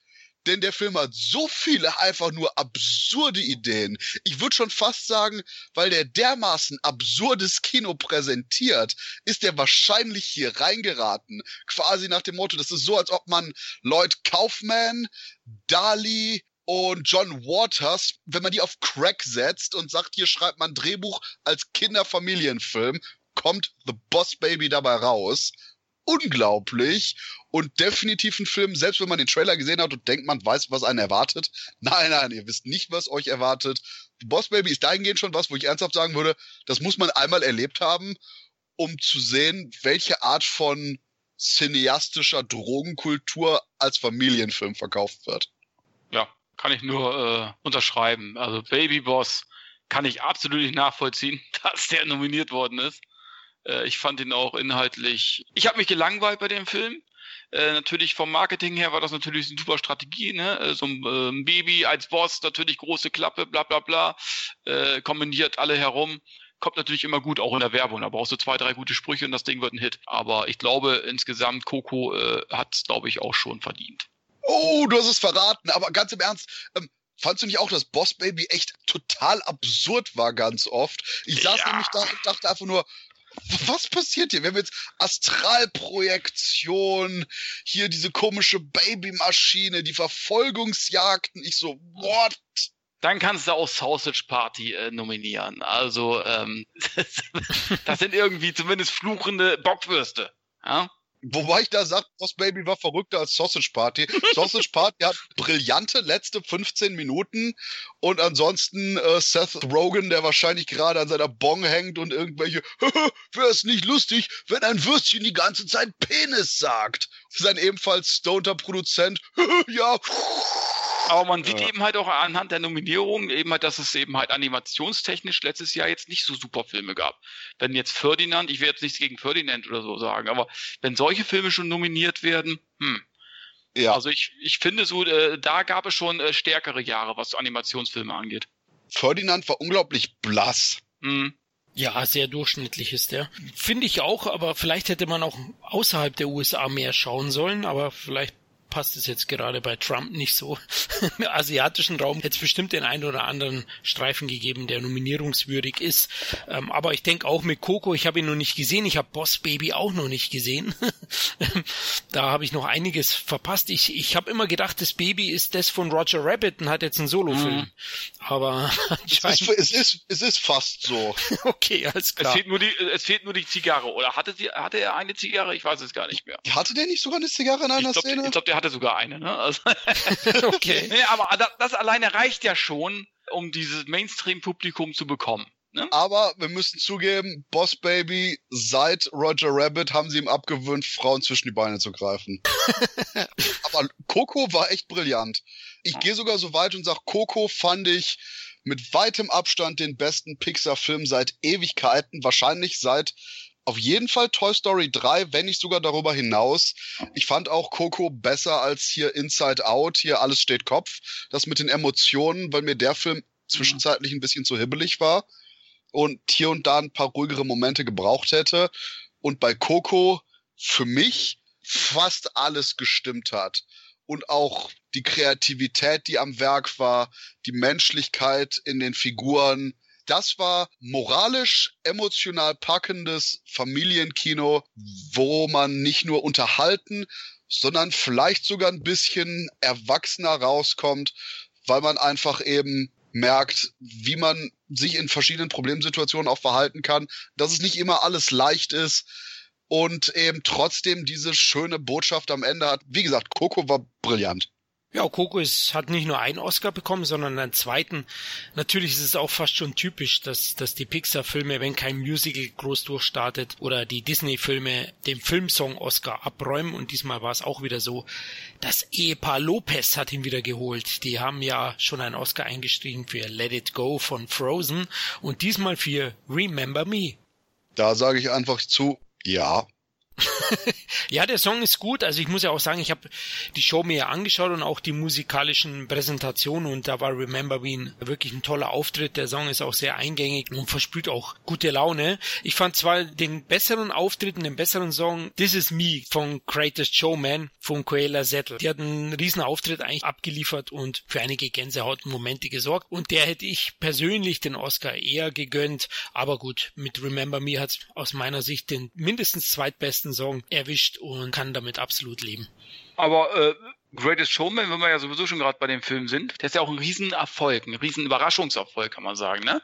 denn der Film hat so viele einfach nur absurde Ideen. Ich würde schon fast sagen, weil der dermaßen absurdes Kino präsentiert, ist der wahrscheinlich hier reingeraten. Quasi nach dem Motto, das ist so, als ob man Lloyd Kaufman, Dali und John Waters, wenn man die auf Crack setzt und sagt, hier schreibt man Drehbuch als Kinderfamilienfilm, kommt The Boss Baby dabei raus unglaublich und definitiv ein Film, selbst wenn man den Trailer gesehen hat und denkt, man weiß, was einen erwartet. <laughs> Nein, nein, ihr wisst nicht, was euch erwartet. Boss Baby ist dahingehend schon was, wo ich ernsthaft sagen würde, das muss man einmal erlebt haben, um zu sehen, welche Art von cineastischer Drogenkultur als Familienfilm verkauft wird. Ja, kann ich nur äh, unterschreiben. Also Baby Boss kann ich absolut nicht nachvollziehen, <laughs> dass der nominiert worden ist. Äh, ich fand ihn auch inhaltlich. Ich habe mich gelangweilt bei dem Film. Äh, natürlich vom Marketing her war das natürlich eine super Strategie, ne? Äh, so ein äh, Baby als Boss, natürlich große Klappe, bla bla bla, äh, kombiniert alle herum. Kommt natürlich immer gut, auch in der Werbung. Da brauchst du zwei, drei gute Sprüche und das Ding wird ein Hit. Aber ich glaube, insgesamt, Coco äh, hat es, glaube ich, auch schon verdient. Oh, du hast es verraten, aber ganz im Ernst, ähm, Fandst du nicht auch, dass Boss Baby echt total absurd war ganz oft? Ich saß ja. nämlich da und dachte einfach nur, was passiert hier? Wir haben jetzt Astralprojektion, hier diese komische Babymaschine, die Verfolgungsjagden. Ich so, what? Dann kannst du auch Sausage Party äh, nominieren. Also, ähm, <laughs> das sind irgendwie zumindest fluchende Bockwürste. Ja? Wobei ich da sage, Boss Baby war verrückter als Sausage Party. <laughs> Sausage Party hat brillante letzte 15 Minuten und ansonsten äh, Seth Rogen, der wahrscheinlich gerade an seiner Bong hängt und irgendwelche, <laughs> wäre es nicht lustig, wenn ein Würstchen die ganze Zeit Penis sagt. Sein ebenfalls stonter Produzent, <laughs> ja, aber man sieht ja. eben halt auch anhand der Nominierung eben halt, dass es eben halt animationstechnisch letztes Jahr jetzt nicht so super Filme gab. Wenn jetzt Ferdinand, ich will jetzt nichts gegen Ferdinand oder so sagen, aber wenn solche Filme schon nominiert werden, hm. Ja. Also ich, ich finde so, äh, da gab es schon äh, stärkere Jahre, was Animationsfilme angeht. Ferdinand war unglaublich blass. Hm. Ja, sehr durchschnittlich ist der. Finde ich auch, aber vielleicht hätte man auch außerhalb der USA mehr schauen sollen, aber vielleicht passt es jetzt gerade bei Trump nicht so. <laughs> Im asiatischen Raum hätte es bestimmt den einen oder anderen Streifen gegeben, der nominierungswürdig ist. Ähm, aber ich denke auch mit Coco, ich habe ihn noch nicht gesehen, ich habe Boss Baby auch noch nicht gesehen. <laughs> da habe ich noch einiges verpasst. Ich, ich habe immer gedacht, das Baby ist das von Roger Rabbit und hat jetzt einen Solofilm. Mhm. Aber es ist, es ist, es ist fast so. <laughs> okay, alles klar. Es fehlt nur die, es fehlt nur die Zigarre. Oder hatte, sie, hatte er eine Zigarre? Ich weiß es gar nicht mehr. Hatte der nicht sogar eine Zigarre in einer ich glaub, Szene? Ich glaube, der hatte sogar eine. Ne? Also <laughs> <laughs> okay. nee, aber das, das alleine reicht ja schon, um dieses Mainstream-Publikum zu bekommen. Ne? Aber wir müssen zugeben, Boss Baby, seit Roger Rabbit haben sie ihm abgewöhnt, Frauen zwischen die Beine zu greifen. <laughs> Aber Coco war echt brillant. Ich gehe sogar so weit und sage, Coco fand ich mit weitem Abstand den besten Pixar-Film seit Ewigkeiten, wahrscheinlich seit auf jeden Fall Toy Story 3, wenn nicht sogar darüber hinaus. Ich fand auch Coco besser als hier Inside Out, hier alles steht Kopf. Das mit den Emotionen, weil mir der Film zwischenzeitlich ein bisschen zu hibbelig war und hier und da ein paar ruhigere Momente gebraucht hätte. Und bei Coco für mich fast alles gestimmt hat. Und auch die Kreativität, die am Werk war, die Menschlichkeit in den Figuren, das war moralisch, emotional packendes Familienkino, wo man nicht nur unterhalten, sondern vielleicht sogar ein bisschen erwachsener rauskommt, weil man einfach eben merkt, wie man sich in verschiedenen Problemsituationen auch verhalten kann, dass es nicht immer alles leicht ist und eben trotzdem diese schöne Botschaft am Ende hat. Wie gesagt, Coco war brillant. Ja, Coco ist, hat nicht nur einen Oscar bekommen, sondern einen zweiten. Natürlich ist es auch fast schon typisch, dass, dass die Pixar-Filme, wenn kein Musical groß durchstartet, oder die Disney-Filme dem Filmsong-Oscar abräumen. Und diesmal war es auch wieder so. Das Ehepaar Lopez hat ihn wieder geholt. Die haben ja schon einen Oscar eingestiegen für Let It Go von Frozen und diesmal für Remember Me. Da sage ich einfach zu, ja, <laughs> ja, der Song ist gut. Also ich muss ja auch sagen, ich habe die Show mir angeschaut und auch die musikalischen Präsentationen und da war Remember Me wirklich ein toller Auftritt. Der Song ist auch sehr eingängig und versprüht auch gute Laune. Ich fand zwar den besseren Auftritt und den besseren Song This Is Me von Greatest Showman von Coela Zettel. Die hat einen riesen Auftritt eigentlich abgeliefert und für einige Gänsehautmomente gesorgt und der hätte ich persönlich den Oscar eher gegönnt. Aber gut, mit Remember Me hat aus meiner Sicht den mindestens zweitbesten Song erwischt und kann damit absolut leben. Aber äh, Greatest Showman, wenn wir ja sowieso schon gerade bei dem Film sind, der ist ja auch ein Riesenerfolg, ein Riesenüberraschungserfolg, kann man sagen, ne?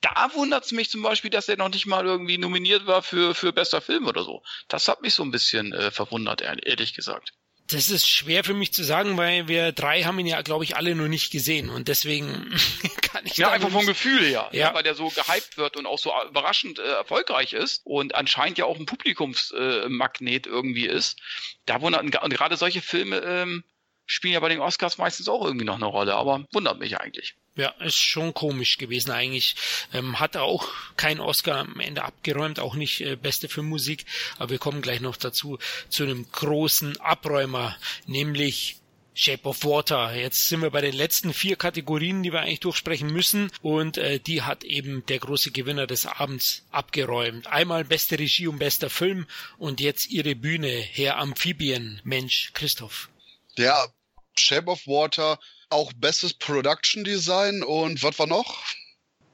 Da wundert es mich zum Beispiel, dass er noch nicht mal irgendwie nominiert war für, für bester Film oder so. Das hat mich so ein bisschen äh, verwundert, ehrlich gesagt. Das ist schwer für mich zu sagen, weil wir drei haben ihn ja, glaube ich, alle noch nicht gesehen und deswegen <laughs> kann ich ja einfach vom Gefühl her, ja. ja. weil der so gehypt wird und auch so überraschend äh, erfolgreich ist und anscheinend ja auch ein Publikumsmagnet äh, irgendwie ist. Da wundert und gerade solche Filme ähm, spielen ja bei den Oscars meistens auch irgendwie noch eine Rolle, aber wundert mich eigentlich. Ja, ist schon komisch gewesen eigentlich. Ähm, hat auch kein Oscar am Ende abgeräumt, auch nicht äh, beste Filmmusik. Aber wir kommen gleich noch dazu, zu einem großen Abräumer, nämlich Shape of Water. Jetzt sind wir bei den letzten vier Kategorien, die wir eigentlich durchsprechen müssen. Und äh, die hat eben der große Gewinner des Abends abgeräumt. Einmal beste Regie und bester Film und jetzt ihre Bühne, Herr Amphibien, Mensch, Christoph. Der Shape of Water auch bestes Production Design und was war noch?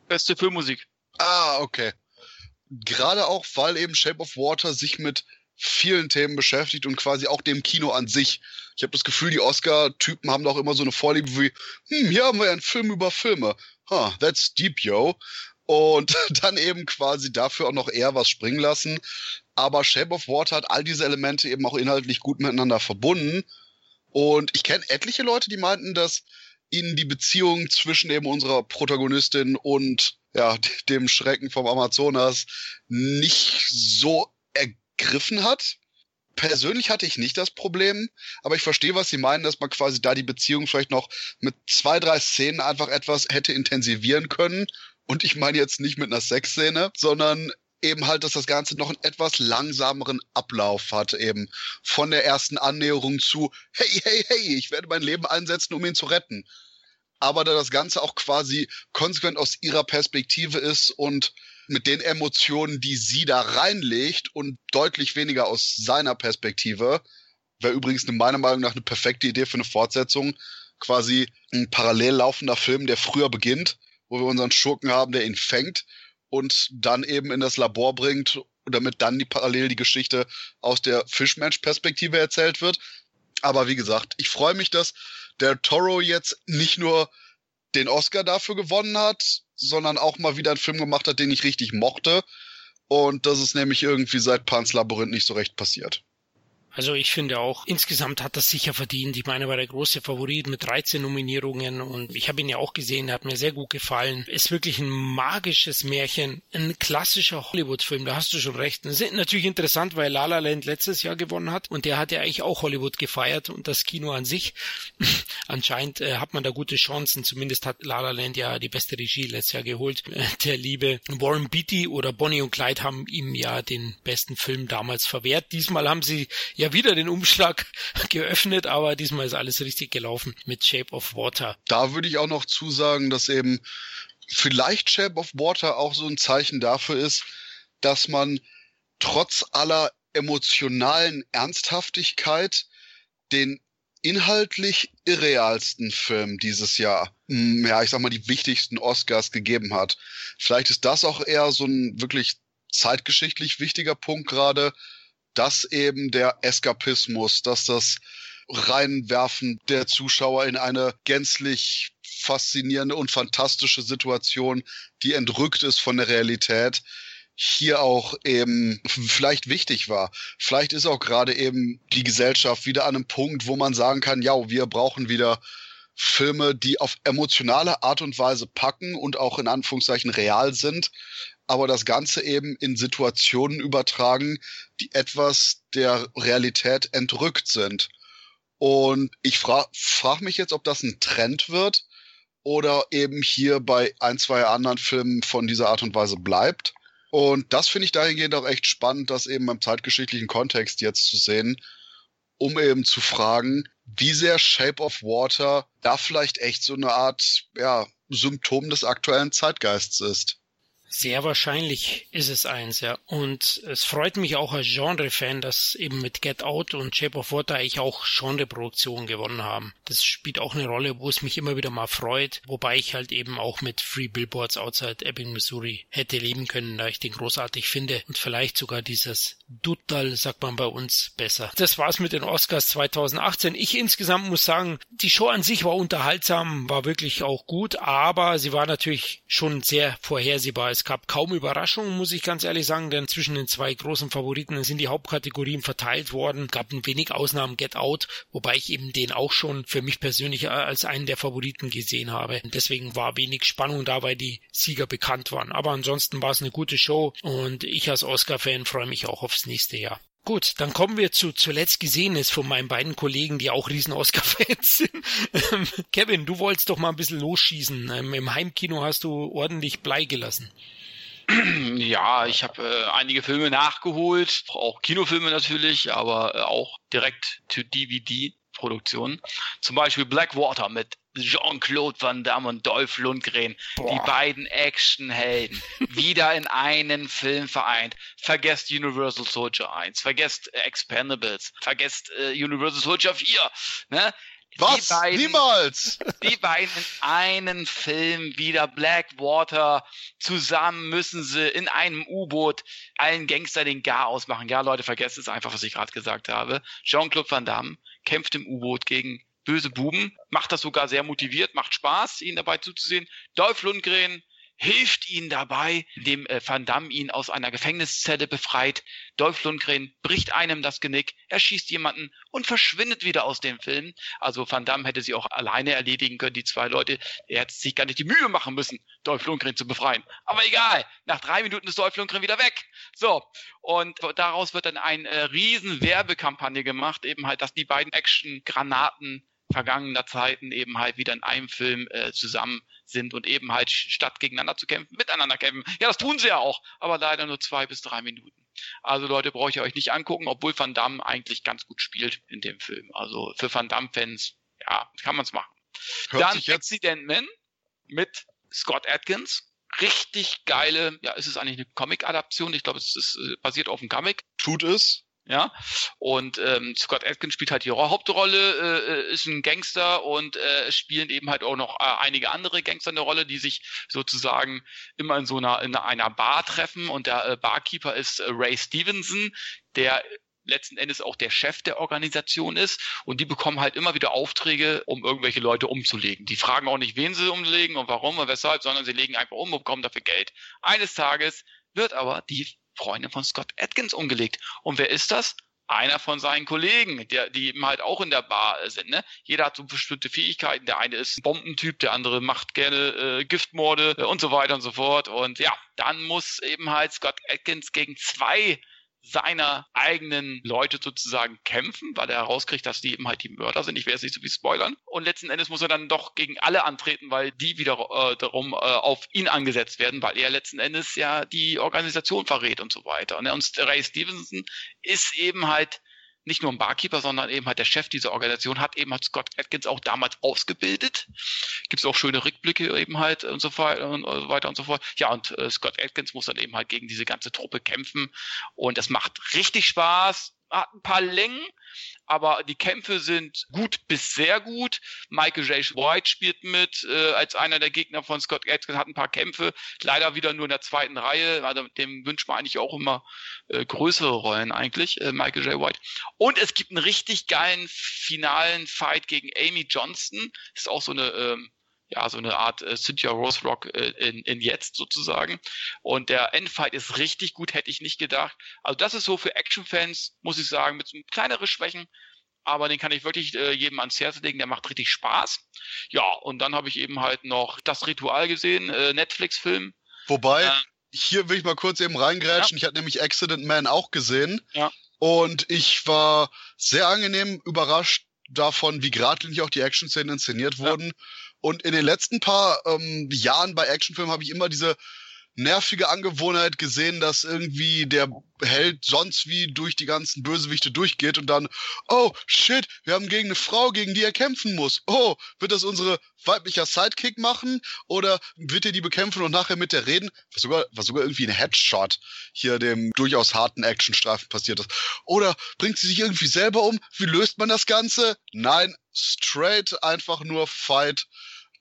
Beste Filmmusik. Ah, okay. Gerade auch, weil eben Shape of Water sich mit vielen Themen beschäftigt und quasi auch dem Kino an sich. Ich habe das Gefühl, die Oscar-Typen haben doch immer so eine Vorliebe wie, hm, hier haben wir einen Film über Filme. Huh, that's deep, yo. Und <laughs> dann eben quasi dafür auch noch eher was springen lassen. Aber Shape of Water hat all diese Elemente eben auch inhaltlich gut miteinander verbunden und ich kenne etliche Leute, die meinten, dass ihnen die Beziehung zwischen eben unserer Protagonistin und ja, <laughs> dem Schrecken vom Amazonas nicht so ergriffen hat. Persönlich hatte ich nicht das Problem, aber ich verstehe, was sie meinen, dass man quasi da die Beziehung vielleicht noch mit zwei, drei Szenen einfach etwas hätte intensivieren können. Und ich meine jetzt nicht mit einer Sexszene, sondern eben halt, dass das Ganze noch einen etwas langsameren Ablauf hat, eben von der ersten Annäherung zu, hey, hey, hey, ich werde mein Leben einsetzen, um ihn zu retten. Aber da das Ganze auch quasi konsequent aus ihrer Perspektive ist und mit den Emotionen, die sie da reinlegt und deutlich weniger aus seiner Perspektive, wäre übrigens meiner Meinung nach eine perfekte Idee für eine Fortsetzung, quasi ein parallel laufender Film, der früher beginnt, wo wir unseren Schurken haben, der ihn fängt und dann eben in das Labor bringt, damit dann die parallel die Geschichte aus der Fischmensch-Perspektive erzählt wird. Aber wie gesagt, ich freue mich, dass der Toro jetzt nicht nur den Oscar dafür gewonnen hat, sondern auch mal wieder einen Film gemacht hat, den ich richtig mochte. Und das ist nämlich irgendwie seit Pans Labyrinth nicht so recht passiert. Also ich finde auch, insgesamt hat das sicher verdient. Ich meine, er war der große Favorit mit 13 Nominierungen und ich habe ihn ja auch gesehen, er hat mir sehr gut gefallen. Ist wirklich ein magisches Märchen, ein klassischer Hollywood-Film, da hast du schon recht. Das ist natürlich interessant, weil La La Land letztes Jahr gewonnen hat und der hat ja eigentlich auch Hollywood gefeiert und das Kino an sich. <laughs> Anscheinend äh, hat man da gute Chancen, zumindest hat La La Land ja die beste Regie letztes Jahr geholt. Äh, der liebe Warren Beatty oder Bonnie und Clyde haben ihm ja den besten Film damals verwehrt. Diesmal haben sie ja wieder den Umschlag <laughs> geöffnet, aber diesmal ist alles richtig gelaufen mit Shape of Water. Da würde ich auch noch zusagen, dass eben vielleicht Shape of Water auch so ein Zeichen dafür ist, dass man trotz aller emotionalen Ernsthaftigkeit den inhaltlich irrealsten Film dieses Jahr, hm, ja, ich sag mal, die wichtigsten Oscars gegeben hat. Vielleicht ist das auch eher so ein wirklich zeitgeschichtlich wichtiger Punkt gerade, dass eben der Eskapismus, dass das Reinwerfen der Zuschauer in eine gänzlich faszinierende und fantastische Situation, die entrückt ist von der Realität, hier auch eben vielleicht wichtig war. Vielleicht ist auch gerade eben die Gesellschaft wieder an einem Punkt, wo man sagen kann, ja, wir brauchen wieder Filme, die auf emotionale Art und Weise packen und auch in Anführungszeichen real sind, aber das Ganze eben in Situationen übertragen, die etwas der Realität entrückt sind. Und ich frage frag mich jetzt, ob das ein Trend wird oder eben hier bei ein, zwei anderen Filmen von dieser Art und Weise bleibt. Und das finde ich dahingehend auch echt spannend, das eben im zeitgeschichtlichen Kontext jetzt zu sehen, um eben zu fragen, wie sehr Shape of Water da vielleicht echt so eine Art, ja, Symptom des aktuellen Zeitgeists ist. Sehr wahrscheinlich ist es eins, ja. Und es freut mich auch als Genre-Fan, dass eben mit Get Out und Shape of Water ich auch Genre-Produktionen gewonnen haben. Das spielt auch eine Rolle, wo es mich immer wieder mal freut, wobei ich halt eben auch mit Free Billboards Outside Ebbing, Missouri hätte leben können, da ich den großartig finde und vielleicht sogar dieses Duttal, sagt man bei uns, besser. Das war's mit den Oscars 2018. Ich insgesamt muss sagen, die Show an sich war unterhaltsam, war wirklich auch gut, aber sie war natürlich schon sehr vorhersehbar es gab kaum Überraschungen, muss ich ganz ehrlich sagen, denn zwischen den zwei großen Favoriten sind die Hauptkategorien verteilt worden. Gab ein wenig Ausnahmen Get Out, wobei ich eben den auch schon für mich persönlich als einen der Favoriten gesehen habe. Deswegen war wenig Spannung da, weil die Sieger bekannt waren. Aber ansonsten war es eine gute Show und ich als Oscar-Fan freue mich auch aufs nächste Jahr. Gut, dann kommen wir zu zuletzt Gesehenes von meinen beiden Kollegen, die auch riesen Oscar-Fans <laughs> sind. Ähm, Kevin, du wolltest doch mal ein bisschen losschießen. Ähm, Im Heimkino hast du ordentlich Blei gelassen. <clears throat> Ja, ich habe äh, einige Filme nachgeholt, auch Kinofilme natürlich, aber äh, auch direkt zu DVD-Produktionen. Zum Beispiel Blackwater mit Jean-Claude Van Damme und Dolph Lundgren, Boah. die beiden Actionhelden, wieder in einen Film vereint. Vergesst Universal Soldier 1, vergesst Expendables, vergesst äh, Universal Soldier 4. Ne? Was? Beiden, Niemals! <laughs> Die beiden in einen Film wieder Blackwater. Zusammen müssen sie in einem U-Boot allen Gangster den Gar ausmachen. Ja, Leute, vergesst es einfach, was ich gerade gesagt habe. Jean-Claude Van Damme kämpft im U-Boot gegen böse Buben, macht das sogar sehr motiviert, macht Spaß, ihnen dabei zuzusehen. Dolph Lundgren hilft ihnen dabei, indem äh, Van Damme ihn aus einer Gefängniszelle befreit. Dolph Lundgren bricht einem das Genick, erschießt jemanden und verschwindet wieder aus dem Film. Also Van Damme hätte sie auch alleine erledigen können, die zwei Leute. Er hätte sich gar nicht die Mühe machen müssen, Dolph Lundgren zu befreien. Aber egal, nach drei Minuten ist Dolph Lundgren wieder weg. So, und daraus wird dann eine äh, riesen Werbekampagne gemacht, eben halt, dass die beiden Action-Granaten vergangener Zeiten eben halt wieder in einem Film äh, zusammen sind und eben halt statt gegeneinander zu kämpfen, miteinander kämpfen. Ja, das tun sie ja auch, aber leider nur zwei bis drei Minuten. Also Leute, brauche ich euch nicht angucken, obwohl Van Damme eigentlich ganz gut spielt in dem Film. Also für Van Damme-Fans, ja, kann man es machen. Hört Dann Accident Man mit Scott Atkins. Richtig geile, ja, ist es eigentlich eine Comic-Adaption? Ich glaube, es ist äh, basiert auf einem Comic. Tut es ja. Und ähm, Scott Atkins spielt halt die Hauptrolle, äh, äh, ist ein Gangster und äh, spielen eben halt auch noch äh, einige andere Gangster eine Rolle, die sich sozusagen immer in so einer in einer Bar treffen und der äh, Barkeeper ist äh, Ray Stevenson, der letzten Endes auch der Chef der Organisation ist und die bekommen halt immer wieder Aufträge, um irgendwelche Leute umzulegen. Die fragen auch nicht, wen sie umlegen und warum und weshalb, sondern sie legen einfach um und bekommen dafür Geld. Eines Tages wird aber die Freundin von Scott Atkins umgelegt. Und wer ist das? Einer von seinen Kollegen, der, die eben halt auch in der Bar sind. Ne? Jeder hat so bestimmte Fähigkeiten. Der eine ist ein Bombentyp, der andere macht gerne äh, Giftmorde äh, und so weiter und so fort. Und ja, dann muss eben halt Scott Atkins gegen zwei seiner eigenen Leute sozusagen kämpfen, weil er herauskriegt, dass die eben halt die Mörder sind. Ich werde es nicht so wie spoilern. Und letzten Endes muss er dann doch gegen alle antreten, weil die wieder äh, darum äh, auf ihn angesetzt werden, weil er letzten Endes ja die Organisation verrät und so weiter. Ne? Und Ray Stevenson ist eben halt nicht nur ein Barkeeper, sondern eben halt der Chef dieser Organisation hat eben halt Scott Atkins auch damals ausgebildet. Gibt es auch schöne Rückblicke eben halt und so weiter und so weiter und so fort. Ja, und äh, Scott Atkins muss dann eben halt gegen diese ganze Truppe kämpfen und das macht richtig Spaß hat ein paar Längen, aber die Kämpfe sind gut bis sehr gut. Michael J. White spielt mit äh, als einer der Gegner von Scott Atkins, hat ein paar Kämpfe, leider wieder nur in der zweiten Reihe, also dem wünscht man eigentlich auch immer äh, größere Rollen eigentlich, äh, Michael J. White. Und es gibt einen richtig geilen finalen Fight gegen Amy Johnston, ist auch so eine ähm, ja, so eine Art äh, Cynthia Rose Rock äh, in, in jetzt sozusagen. Und der Endfight ist richtig gut, hätte ich nicht gedacht. Also das ist so für Action-Fans, muss ich sagen, mit so kleineren Schwächen. Aber den kann ich wirklich äh, jedem ans Herz legen, der macht richtig Spaß. Ja, und dann habe ich eben halt noch das Ritual gesehen, äh, Netflix-Film. Wobei, äh, hier will ich mal kurz eben reingrätschen. Ja. Ich hatte nämlich Accident Man auch gesehen. Ja. Und ich war sehr angenehm überrascht davon, wie geradlinig auch die Action-Szenen inszeniert wurden. Ja und in den letzten paar ähm, Jahren bei Actionfilmen habe ich immer diese nervige Angewohnheit gesehen, dass irgendwie der Held sonst wie durch die ganzen Bösewichte durchgeht und dann, oh shit, wir haben gegen eine Frau, gegen die er kämpfen muss. Oh, wird das unsere weiblicher Sidekick machen oder wird er die bekämpfen und nachher mit der reden? Was sogar, was sogar irgendwie ein Headshot hier dem durchaus harten Actionstreifen passiert ist. Oder bringt sie sich irgendwie selber um? Wie löst man das Ganze? Nein, straight einfach nur Fight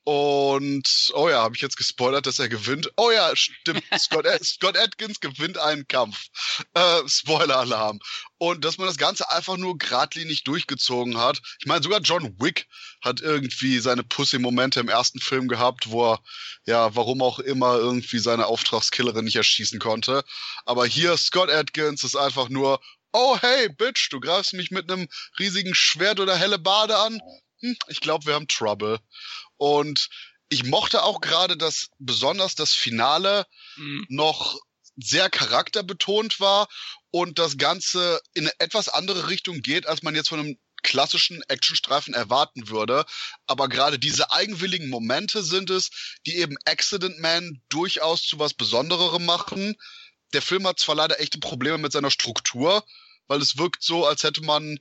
und, oh ja, habe ich jetzt gespoilert, dass er gewinnt? Oh ja, stimmt. <laughs> Scott, Scott Atkins gewinnt einen Kampf. Äh, Spoiler-Alarm. Und dass man das Ganze einfach nur geradlinig durchgezogen hat. Ich meine, sogar John Wick hat irgendwie seine Pussy-Momente im ersten Film gehabt, wo er, ja, warum auch immer, irgendwie seine Auftragskillerin nicht erschießen konnte. Aber hier, Scott Atkins ist einfach nur, oh hey, Bitch, du greifst mich mit einem riesigen Schwert oder helle Bade an? Hm, ich glaube, wir haben Trouble. Und ich mochte auch gerade, dass besonders das Finale mhm. noch sehr charakterbetont war und das Ganze in eine etwas andere Richtung geht, als man jetzt von einem klassischen Actionstreifen erwarten würde. Aber gerade diese eigenwilligen Momente sind es, die eben Accident Man durchaus zu was Besondererem machen. Der Film hat zwar leider echte Probleme mit seiner Struktur, weil es wirkt so, als hätte man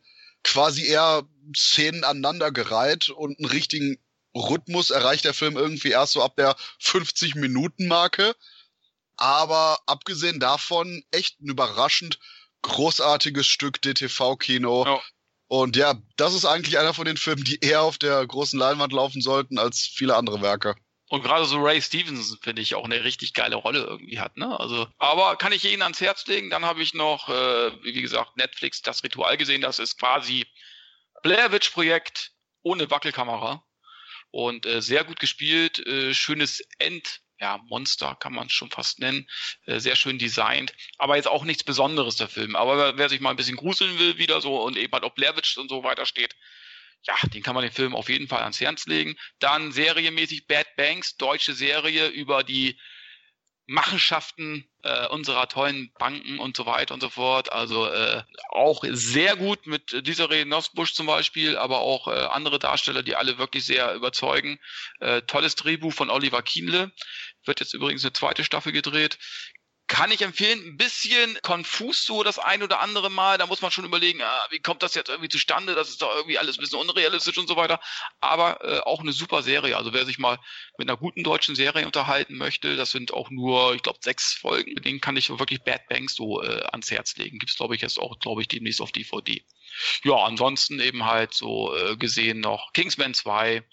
quasi eher Szenen aneinandergereiht und einen richtigen Rhythmus erreicht der Film irgendwie erst so ab der 50 Minuten Marke. Aber abgesehen davon echt ein überraschend großartiges Stück DTV-Kino. Ja. Und ja, das ist eigentlich einer von den Filmen, die eher auf der großen Leinwand laufen sollten als viele andere Werke. Und gerade so Ray Stevenson finde ich auch eine richtig geile Rolle irgendwie hat, ne? Also, aber kann ich Ihnen ans Herz legen? Dann habe ich noch, äh, wie gesagt, Netflix das Ritual gesehen. Das ist quasi Blair Witch Projekt ohne Wackelkamera und äh, sehr gut gespielt, äh, schönes End, ja, Monster kann man schon fast nennen, äh, sehr schön designt, aber jetzt auch nichts Besonderes der Film. Aber wer sich mal ein bisschen gruseln will wieder so und eben halt auf Blair Witch und so weiter steht, ja, den kann man den Film auf jeden Fall ans Herz legen. Dann serienmäßig Bad Banks, deutsche Serie über die Machenschaften äh, unserer tollen Banken und so weiter und so fort. Also äh, auch sehr gut mit dieser Nosbusch zum Beispiel, aber auch äh, andere Darsteller, die alle wirklich sehr überzeugen. Äh, tolles Drehbuch von Oliver Kienle. Wird jetzt übrigens eine zweite Staffel gedreht. Kann ich empfehlen, ein bisschen konfus so das ein oder andere Mal. Da muss man schon überlegen, ah, wie kommt das jetzt irgendwie zustande? Das ist doch irgendwie alles ein bisschen unrealistisch und so weiter. Aber äh, auch eine super Serie. Also wer sich mal mit einer guten deutschen Serie unterhalten möchte, das sind auch nur, ich glaube, sechs Folgen. Mit denen kann ich wirklich Bad Banks so äh, ans Herz legen. Gibt's glaube ich, jetzt auch, glaube ich, demnächst auf DVD. Ja, ansonsten eben halt so äh, gesehen noch Kingsman 2.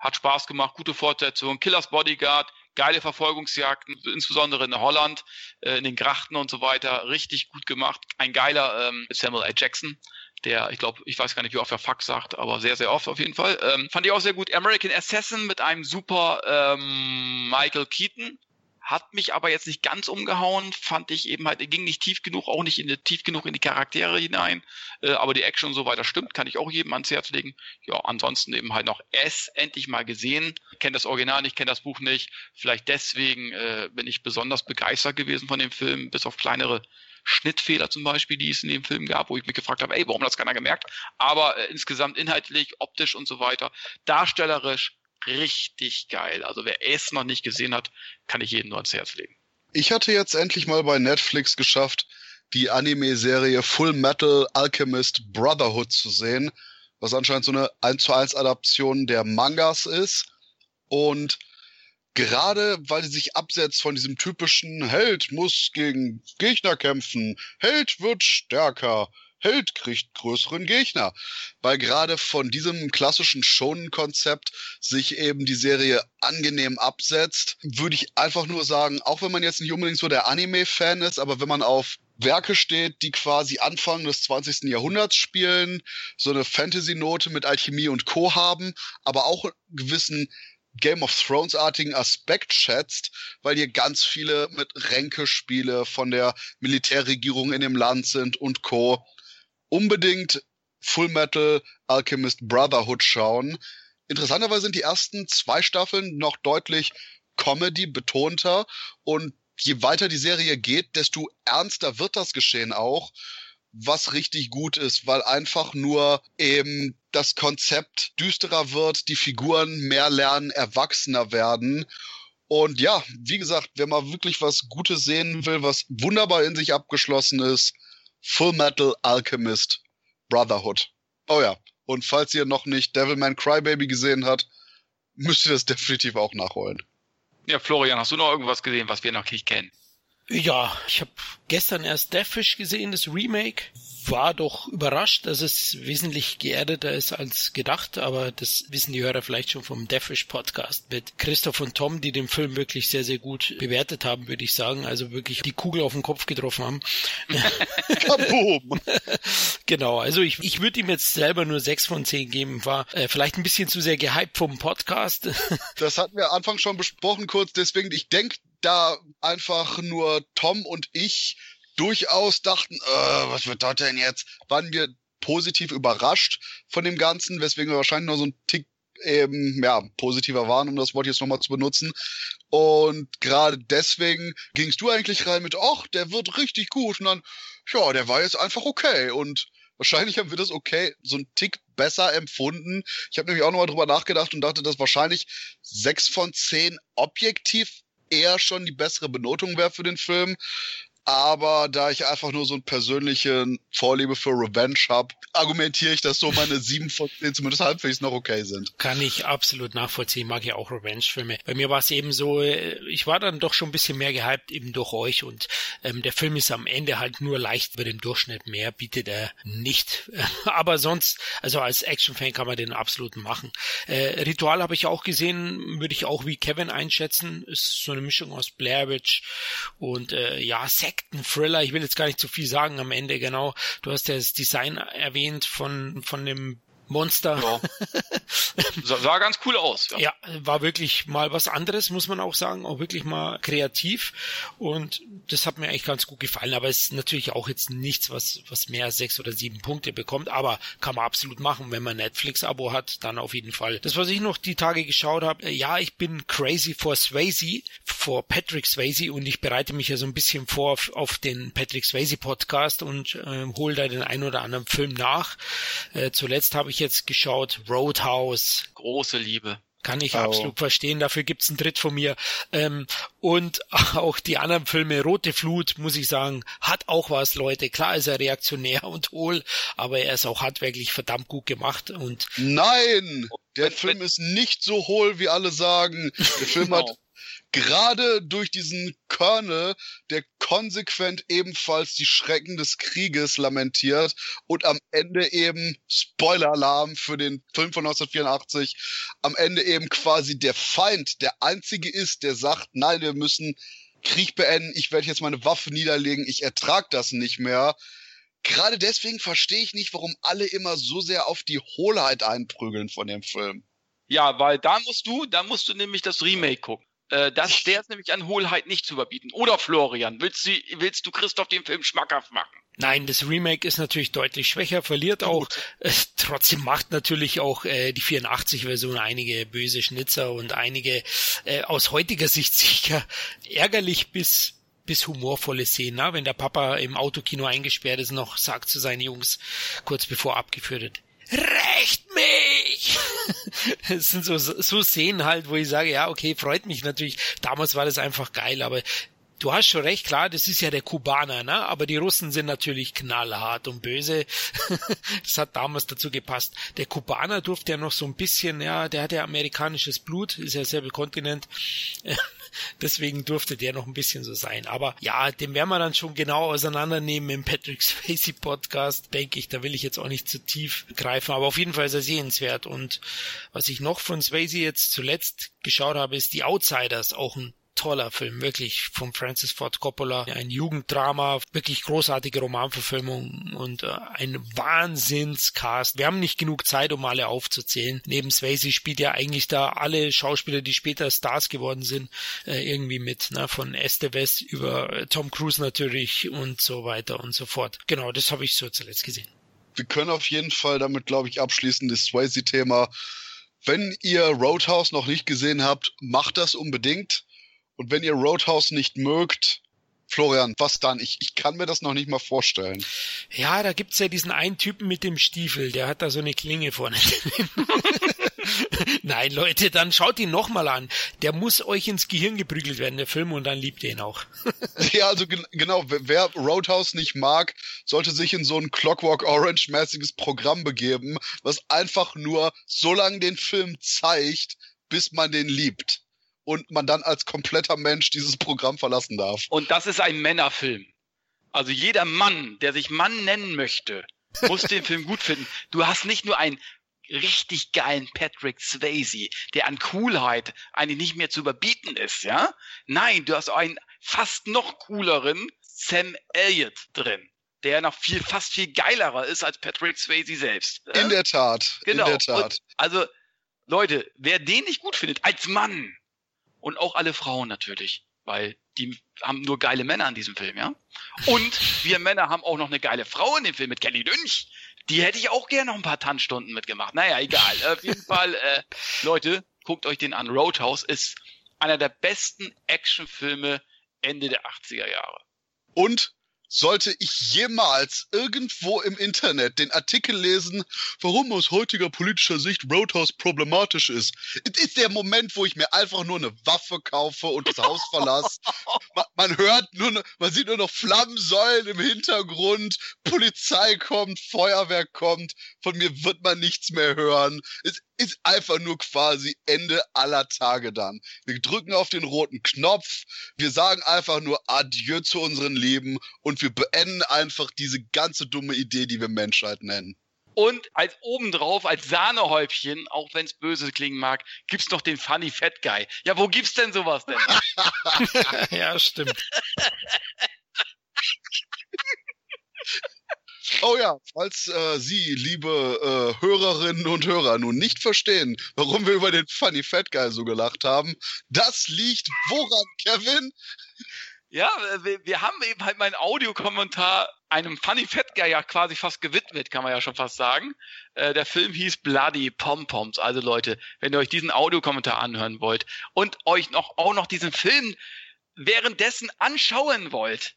Hat Spaß gemacht, gute Fortsetzung. Killers Bodyguard geile Verfolgungsjagden, insbesondere in Holland, äh, in den Grachten und so weiter, richtig gut gemacht. Ein geiler ähm, Samuel L. Jackson, der, ich glaube, ich weiß gar nicht, wie oft er Fuck sagt, aber sehr, sehr oft auf jeden Fall. Ähm, fand ich auch sehr gut. American Assassin mit einem super ähm, Michael Keaton, hat mich aber jetzt nicht ganz umgehauen, fand ich eben halt, er ging nicht tief genug, auch nicht in die, tief genug in die Charaktere hinein, äh, aber die Action und so weiter stimmt, kann ich auch jedem ans Herz legen. Ja, ansonsten eben halt noch S endlich mal gesehen, kenne das Original nicht, kenne das Buch nicht, vielleicht deswegen äh, bin ich besonders begeistert gewesen von dem Film, bis auf kleinere Schnittfehler zum Beispiel, die es in dem Film gab, wo ich mich gefragt habe, ey, warum hat das keiner gemerkt? Aber äh, insgesamt inhaltlich, optisch und so weiter, darstellerisch richtig geil. Also wer es noch nicht gesehen hat, kann ich jedem nur ans Herz legen. Ich hatte jetzt endlich mal bei Netflix geschafft, die Anime-Serie Full Metal Alchemist Brotherhood zu sehen, was anscheinend so eine 1 zu 1 Adaption der Mangas ist. Und gerade weil sie sich absetzt von diesem typischen Held muss gegen Gegner kämpfen, Held wird stärker, Held kriegt größeren Gegner. Weil gerade von diesem klassischen Shonen-Konzept sich eben die Serie angenehm absetzt, würde ich einfach nur sagen, auch wenn man jetzt nicht unbedingt so der Anime-Fan ist, aber wenn man auf Werke steht, die quasi Anfang des 20. Jahrhunderts spielen, so eine Fantasy-Note mit Alchemie und Co. haben, aber auch einen gewissen Game of Thrones-artigen Aspekt schätzt, weil hier ganz viele mit Ränkespiele von der Militärregierung in dem Land sind und Co unbedingt Full Metal Alchemist Brotherhood schauen. Interessanterweise sind die ersten zwei Staffeln noch deutlich Comedy betonter und je weiter die Serie geht, desto ernster wird das Geschehen auch, was richtig gut ist, weil einfach nur eben das Konzept düsterer wird, die Figuren mehr lernen, erwachsener werden Und ja, wie gesagt, wer mal wirklich was Gutes sehen will, was wunderbar in sich abgeschlossen ist, Full Metal Alchemist Brotherhood. Oh ja, und falls ihr noch nicht Devilman Crybaby gesehen habt, müsst ihr das <laughs> definitiv auch nachholen. Ja, Florian, hast du noch irgendwas gesehen, was wir noch nicht kennen? Ja, ich habe gestern erst Deathwish gesehen, das Remake war doch überrascht, dass es wesentlich geerdeter ist als gedacht, aber das wissen die Hörer vielleicht schon vom Deathwish Podcast mit Christoph und Tom, die den Film wirklich sehr, sehr gut bewertet haben, würde ich sagen. Also wirklich die Kugel auf den Kopf getroffen haben. <laughs> Kaboom! <laughs> genau, also ich, ich würde ihm jetzt selber nur sechs von zehn geben, war äh, vielleicht ein bisschen zu sehr gehypt vom Podcast. das hatten wir Anfang schon besprochen kurz, deswegen, ich denke, da einfach nur Tom und ich durchaus dachten, äh, was wird das denn jetzt? Waren wir positiv überrascht von dem Ganzen, weswegen wir wahrscheinlich noch so ein Tick eben, ja, positiver waren, um das Wort jetzt nochmal zu benutzen. Und gerade deswegen gingst du eigentlich rein mit, ach, der wird richtig gut. Und dann, ja, der war jetzt einfach okay. Und wahrscheinlich haben wir das okay so ein Tick besser empfunden. Ich habe nämlich auch nochmal drüber nachgedacht und dachte, dass wahrscheinlich sechs von zehn objektiv eher schon die bessere Benotung wäre für den Film. Aber da ich einfach nur so eine persönliche Vorliebe für Revenge habe, argumentiere ich, dass so meine sieben von zehn zumindest halbwegs noch okay sind. Kann ich absolut nachvollziehen. Mag ja auch Revenge-Filme. Bei mir war es eben so, äh, ich war dann doch schon ein bisschen mehr gehypt eben durch euch und ähm, der Film ist am Ende halt nur leicht über dem Durchschnitt. Mehr bietet er nicht. <laughs> Aber sonst, also als Action-Fan kann man den absolut machen. Äh, Ritual habe ich auch gesehen, würde ich auch wie Kevin einschätzen. Ist so eine Mischung aus Blair Witch und äh, ja, Sekten-Thriller. Ich will jetzt gar nicht zu viel sagen am Ende, genau. Du hast ja das Design erwähnt von, von dem Monster. Ja. <laughs> Sah ganz cool aus. Ja. ja, war wirklich mal was anderes, muss man auch sagen, auch wirklich mal kreativ und das hat mir eigentlich ganz gut gefallen, aber es ist natürlich auch jetzt nichts, was, was mehr als sechs oder sieben Punkte bekommt, aber kann man absolut machen, wenn man Netflix-Abo hat, dann auf jeden Fall. Das, was ich noch die Tage geschaut habe, äh, ja, ich bin crazy for Swayze, vor Patrick Swayze und ich bereite mich ja so ein bisschen vor auf, auf den Patrick Swayze Podcast und äh, hole da den ein oder anderen Film nach. Äh, zuletzt habe ich jetzt geschaut, Roadhouse. Große Liebe. Kann ich oh. absolut verstehen. Dafür gibt's einen Tritt von mir. Ähm, und <laughs> auch die anderen Filme, Rote Flut, muss ich sagen, hat auch was, Leute. Klar ist er reaktionär und hohl, aber er ist auch handwerklich verdammt gut gemacht. Und Nein! Der Film ist nicht so hohl, wie alle sagen. Der Film genau. hat gerade durch diesen Colonel, der konsequent ebenfalls die Schrecken des Krieges lamentiert und am Ende eben Spoiler-Alarm für den Film von 1984, am Ende eben quasi der Feind, der einzige ist, der sagt, nein, wir müssen Krieg beenden, ich werde jetzt meine Waffe niederlegen, ich ertrag das nicht mehr. Gerade deswegen verstehe ich nicht, warum alle immer so sehr auf die Hohlheit einprügeln von dem Film. Ja, weil da musst du, da musst du nämlich das Remake gucken. Äh, das, der ist nämlich an Hohlheit nicht zu überbieten. Oder Florian, willst du, willst du Christoph den Film schmackhaft machen? Nein, das Remake ist natürlich deutlich schwächer, verliert auch. Äh, trotzdem macht natürlich auch äh, die 84-Version einige böse Schnitzer und einige äh, aus heutiger Sicht <laughs> sicher ärgerlich bis bis humorvolle Szenen, na? wenn der Papa im Autokino eingesperrt ist, noch sagt zu seinen Jungs, kurz bevor abgeführt wird, Recht mich! <laughs> Es sind so, so Szenen halt, wo ich sage, ja, okay, freut mich natürlich. Damals war das einfach geil, aber du hast schon recht, klar, das ist ja der Kubaner, ne? Aber die Russen sind natürlich knallhart und böse. <laughs> das hat damals dazu gepasst. Der Kubaner durfte ja noch so ein bisschen, ja, der hat ja amerikanisches Blut, ist ja selbe Kontinent. Deswegen durfte der noch ein bisschen so sein. Aber ja, den werden wir dann schon genau auseinandernehmen im Patrick Spacey Podcast, denke ich. Da will ich jetzt auch nicht zu tief greifen. Aber auf jeden Fall ist er sehenswert. Und was ich noch von Swayze jetzt zuletzt geschaut habe, ist die Outsiders. Auch ein toller Film, wirklich von Francis Ford Coppola. Ein Jugenddrama, wirklich großartige Romanverfilmung und äh, ein Wahnsinnscast. Wir haben nicht genug Zeit, um alle aufzuzählen. Neben Swayze spielt ja eigentlich da alle Schauspieler, die später Stars geworden sind, äh, irgendwie mit, ne? von Estevez über äh, Tom Cruise natürlich und so weiter und so fort. Genau, das habe ich so zuletzt gesehen. Wir können auf jeden Fall damit, glaube ich, abschließen, das Swayze-Thema. Wenn ihr Roadhouse noch nicht gesehen habt, macht das unbedingt. Und wenn ihr Roadhouse nicht mögt, Florian, was dann? Ich, ich kann mir das noch nicht mal vorstellen. Ja, da gibt's ja diesen einen Typen mit dem Stiefel, der hat da so eine Klinge vorne. <laughs> Nein, Nein, Leute, dann schaut ihn nochmal an. Der muss euch ins Gehirn geprügelt werden, der Film, und dann liebt ihr ihn auch. <laughs> ja, also gen genau, wer Roadhouse nicht mag, sollte sich in so ein Clockwork Orange-mäßiges Programm begeben, was einfach nur so lange den Film zeigt, bis man den liebt. Und man dann als kompletter Mensch dieses Programm verlassen darf. Und das ist ein Männerfilm. Also jeder Mann, der sich Mann nennen möchte, muss den Film gut finden. Du hast nicht nur einen richtig geilen Patrick Swayze, der an Coolheit eigentlich nicht mehr zu überbieten ist, ja? Nein, du hast einen fast noch cooleren Sam Elliott drin, der noch viel, fast viel geilerer ist als Patrick Swayze selbst. In der Tat. Genau. In der Tat. Und also, Leute, wer den nicht gut findet, als Mann, und auch alle Frauen natürlich, weil die haben nur geile Männer in diesem Film, ja? Und wir Männer haben auch noch eine geile Frau in dem Film mit Kelly Lynch. Die hätte ich auch gerne noch ein paar Tanzstunden mitgemacht. Naja, egal. Auf jeden Fall, äh, Leute, guckt euch den an. Roadhouse ist einer der besten Actionfilme Ende der 80er Jahre. Und sollte ich jemals irgendwo im Internet den Artikel lesen, warum aus heutiger politischer Sicht Roadhouse problematisch ist. Es ist der Moment, wo ich mir einfach nur eine Waffe kaufe und das Haus verlasse. <laughs> Man, man, hört nur, man sieht nur noch Flammensäulen im Hintergrund, Polizei kommt, Feuerwehr kommt, von mir wird man nichts mehr hören. Es ist einfach nur quasi Ende aller Tage dann. Wir drücken auf den roten Knopf, wir sagen einfach nur Adieu zu unseren Leben und wir beenden einfach diese ganze dumme Idee, die wir Menschheit nennen. Und als obendrauf, als Sahnehäubchen, auch wenn es böse klingen mag, gibt's noch den Funny Fat Guy. Ja, wo gibt's denn sowas denn? <laughs> ja, stimmt. <laughs> Oh ja, falls äh, Sie, liebe äh, Hörerinnen und Hörer, nun nicht verstehen, warum wir über den Funny Fat Guy so gelacht haben, das liegt woran, Kevin? Ja, wir, wir haben eben halt meinen Audiokommentar einem Funny Fat Guy ja quasi fast gewidmet, kann man ja schon fast sagen. Äh, der Film hieß Bloody Pom Poms. Also Leute, wenn ihr euch diesen Audiokommentar anhören wollt und euch noch auch noch diesen Film währenddessen anschauen wollt,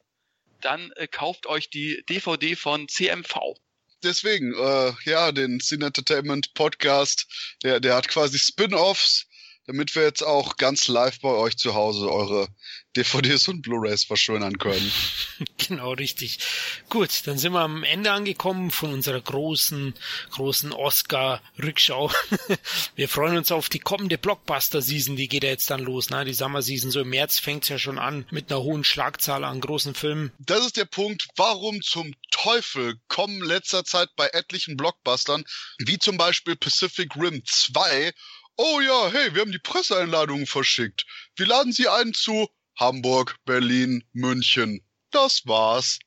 dann äh, kauft euch die DVD von CMV. Deswegen, äh, ja, den Cine Entertainment Podcast, der, der hat quasi Spin-offs, damit wir jetzt auch ganz live bei euch zu Hause eure DVDs und Blu-rays verschönern können. <laughs> genau, richtig. Gut, dann sind wir am Ende angekommen von unserer großen, großen Oscar-Rückschau. <laughs> wir freuen uns auf die kommende Blockbuster-Season, die geht ja jetzt dann los, ne? Die Summer-Season, so im März fängt's ja schon an mit einer hohen Schlagzahl an großen Filmen. Das ist der Punkt, warum zum Teufel kommen letzter Zeit bei etlichen Blockbustern, wie zum Beispiel Pacific Rim 2, Oh ja, hey, wir haben die Presseeinladungen verschickt. Wir laden Sie ein zu Hamburg, Berlin, München. Das war's.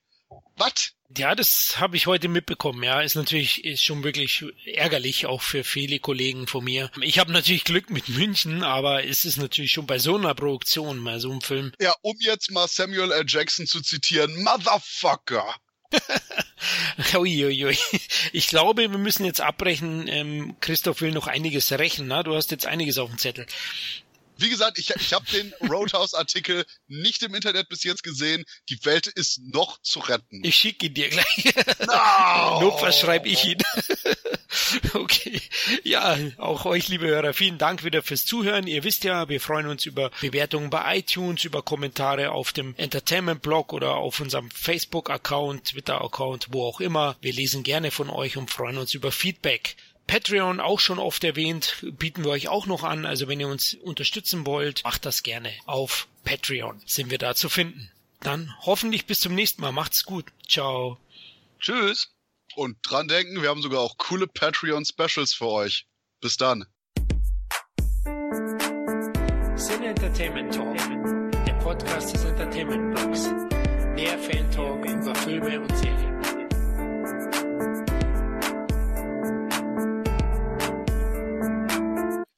Was? Ja, das habe ich heute mitbekommen. Ja, ist natürlich ist schon wirklich ärgerlich auch für viele Kollegen von mir. Ich habe natürlich Glück mit München, aber es ist natürlich schon bei so einer Produktion, bei so einem Film. Ja, um jetzt mal Samuel L. Jackson zu zitieren, Motherfucker. <laughs> Uiuiui. Ich glaube, wir müssen jetzt abbrechen. Ähm, Christoph will noch einiges rächen. Na? Du hast jetzt einiges auf dem Zettel. Wie gesagt, ich, ich habe den Roadhouse-Artikel nicht im Internet bis jetzt gesehen. Die Welt ist noch zu retten. Ich schicke ihn dir gleich. No! Notfalls schreibe ich ihn. <laughs> okay. Ja, auch euch, liebe Hörer, vielen Dank wieder fürs Zuhören. Ihr wisst ja, wir freuen uns über Bewertungen bei iTunes, über Kommentare auf dem Entertainment-Blog oder auf unserem Facebook-Account, Twitter-Account, wo auch immer. Wir lesen gerne von euch und freuen uns über Feedback. Patreon auch schon oft erwähnt, bieten wir euch auch noch an. Also wenn ihr uns unterstützen wollt, macht das gerne. Auf Patreon sind wir da zu finden. Dann hoffentlich bis zum nächsten Mal. Macht's gut. Ciao. Tschüss. Und dran denken, wir haben sogar auch coole Patreon-Specials für euch. Bis dann. Cine Entertainment Talk, der Podcast des Entertainment Blogs. Mehr Fan Talk über Filme und Serien.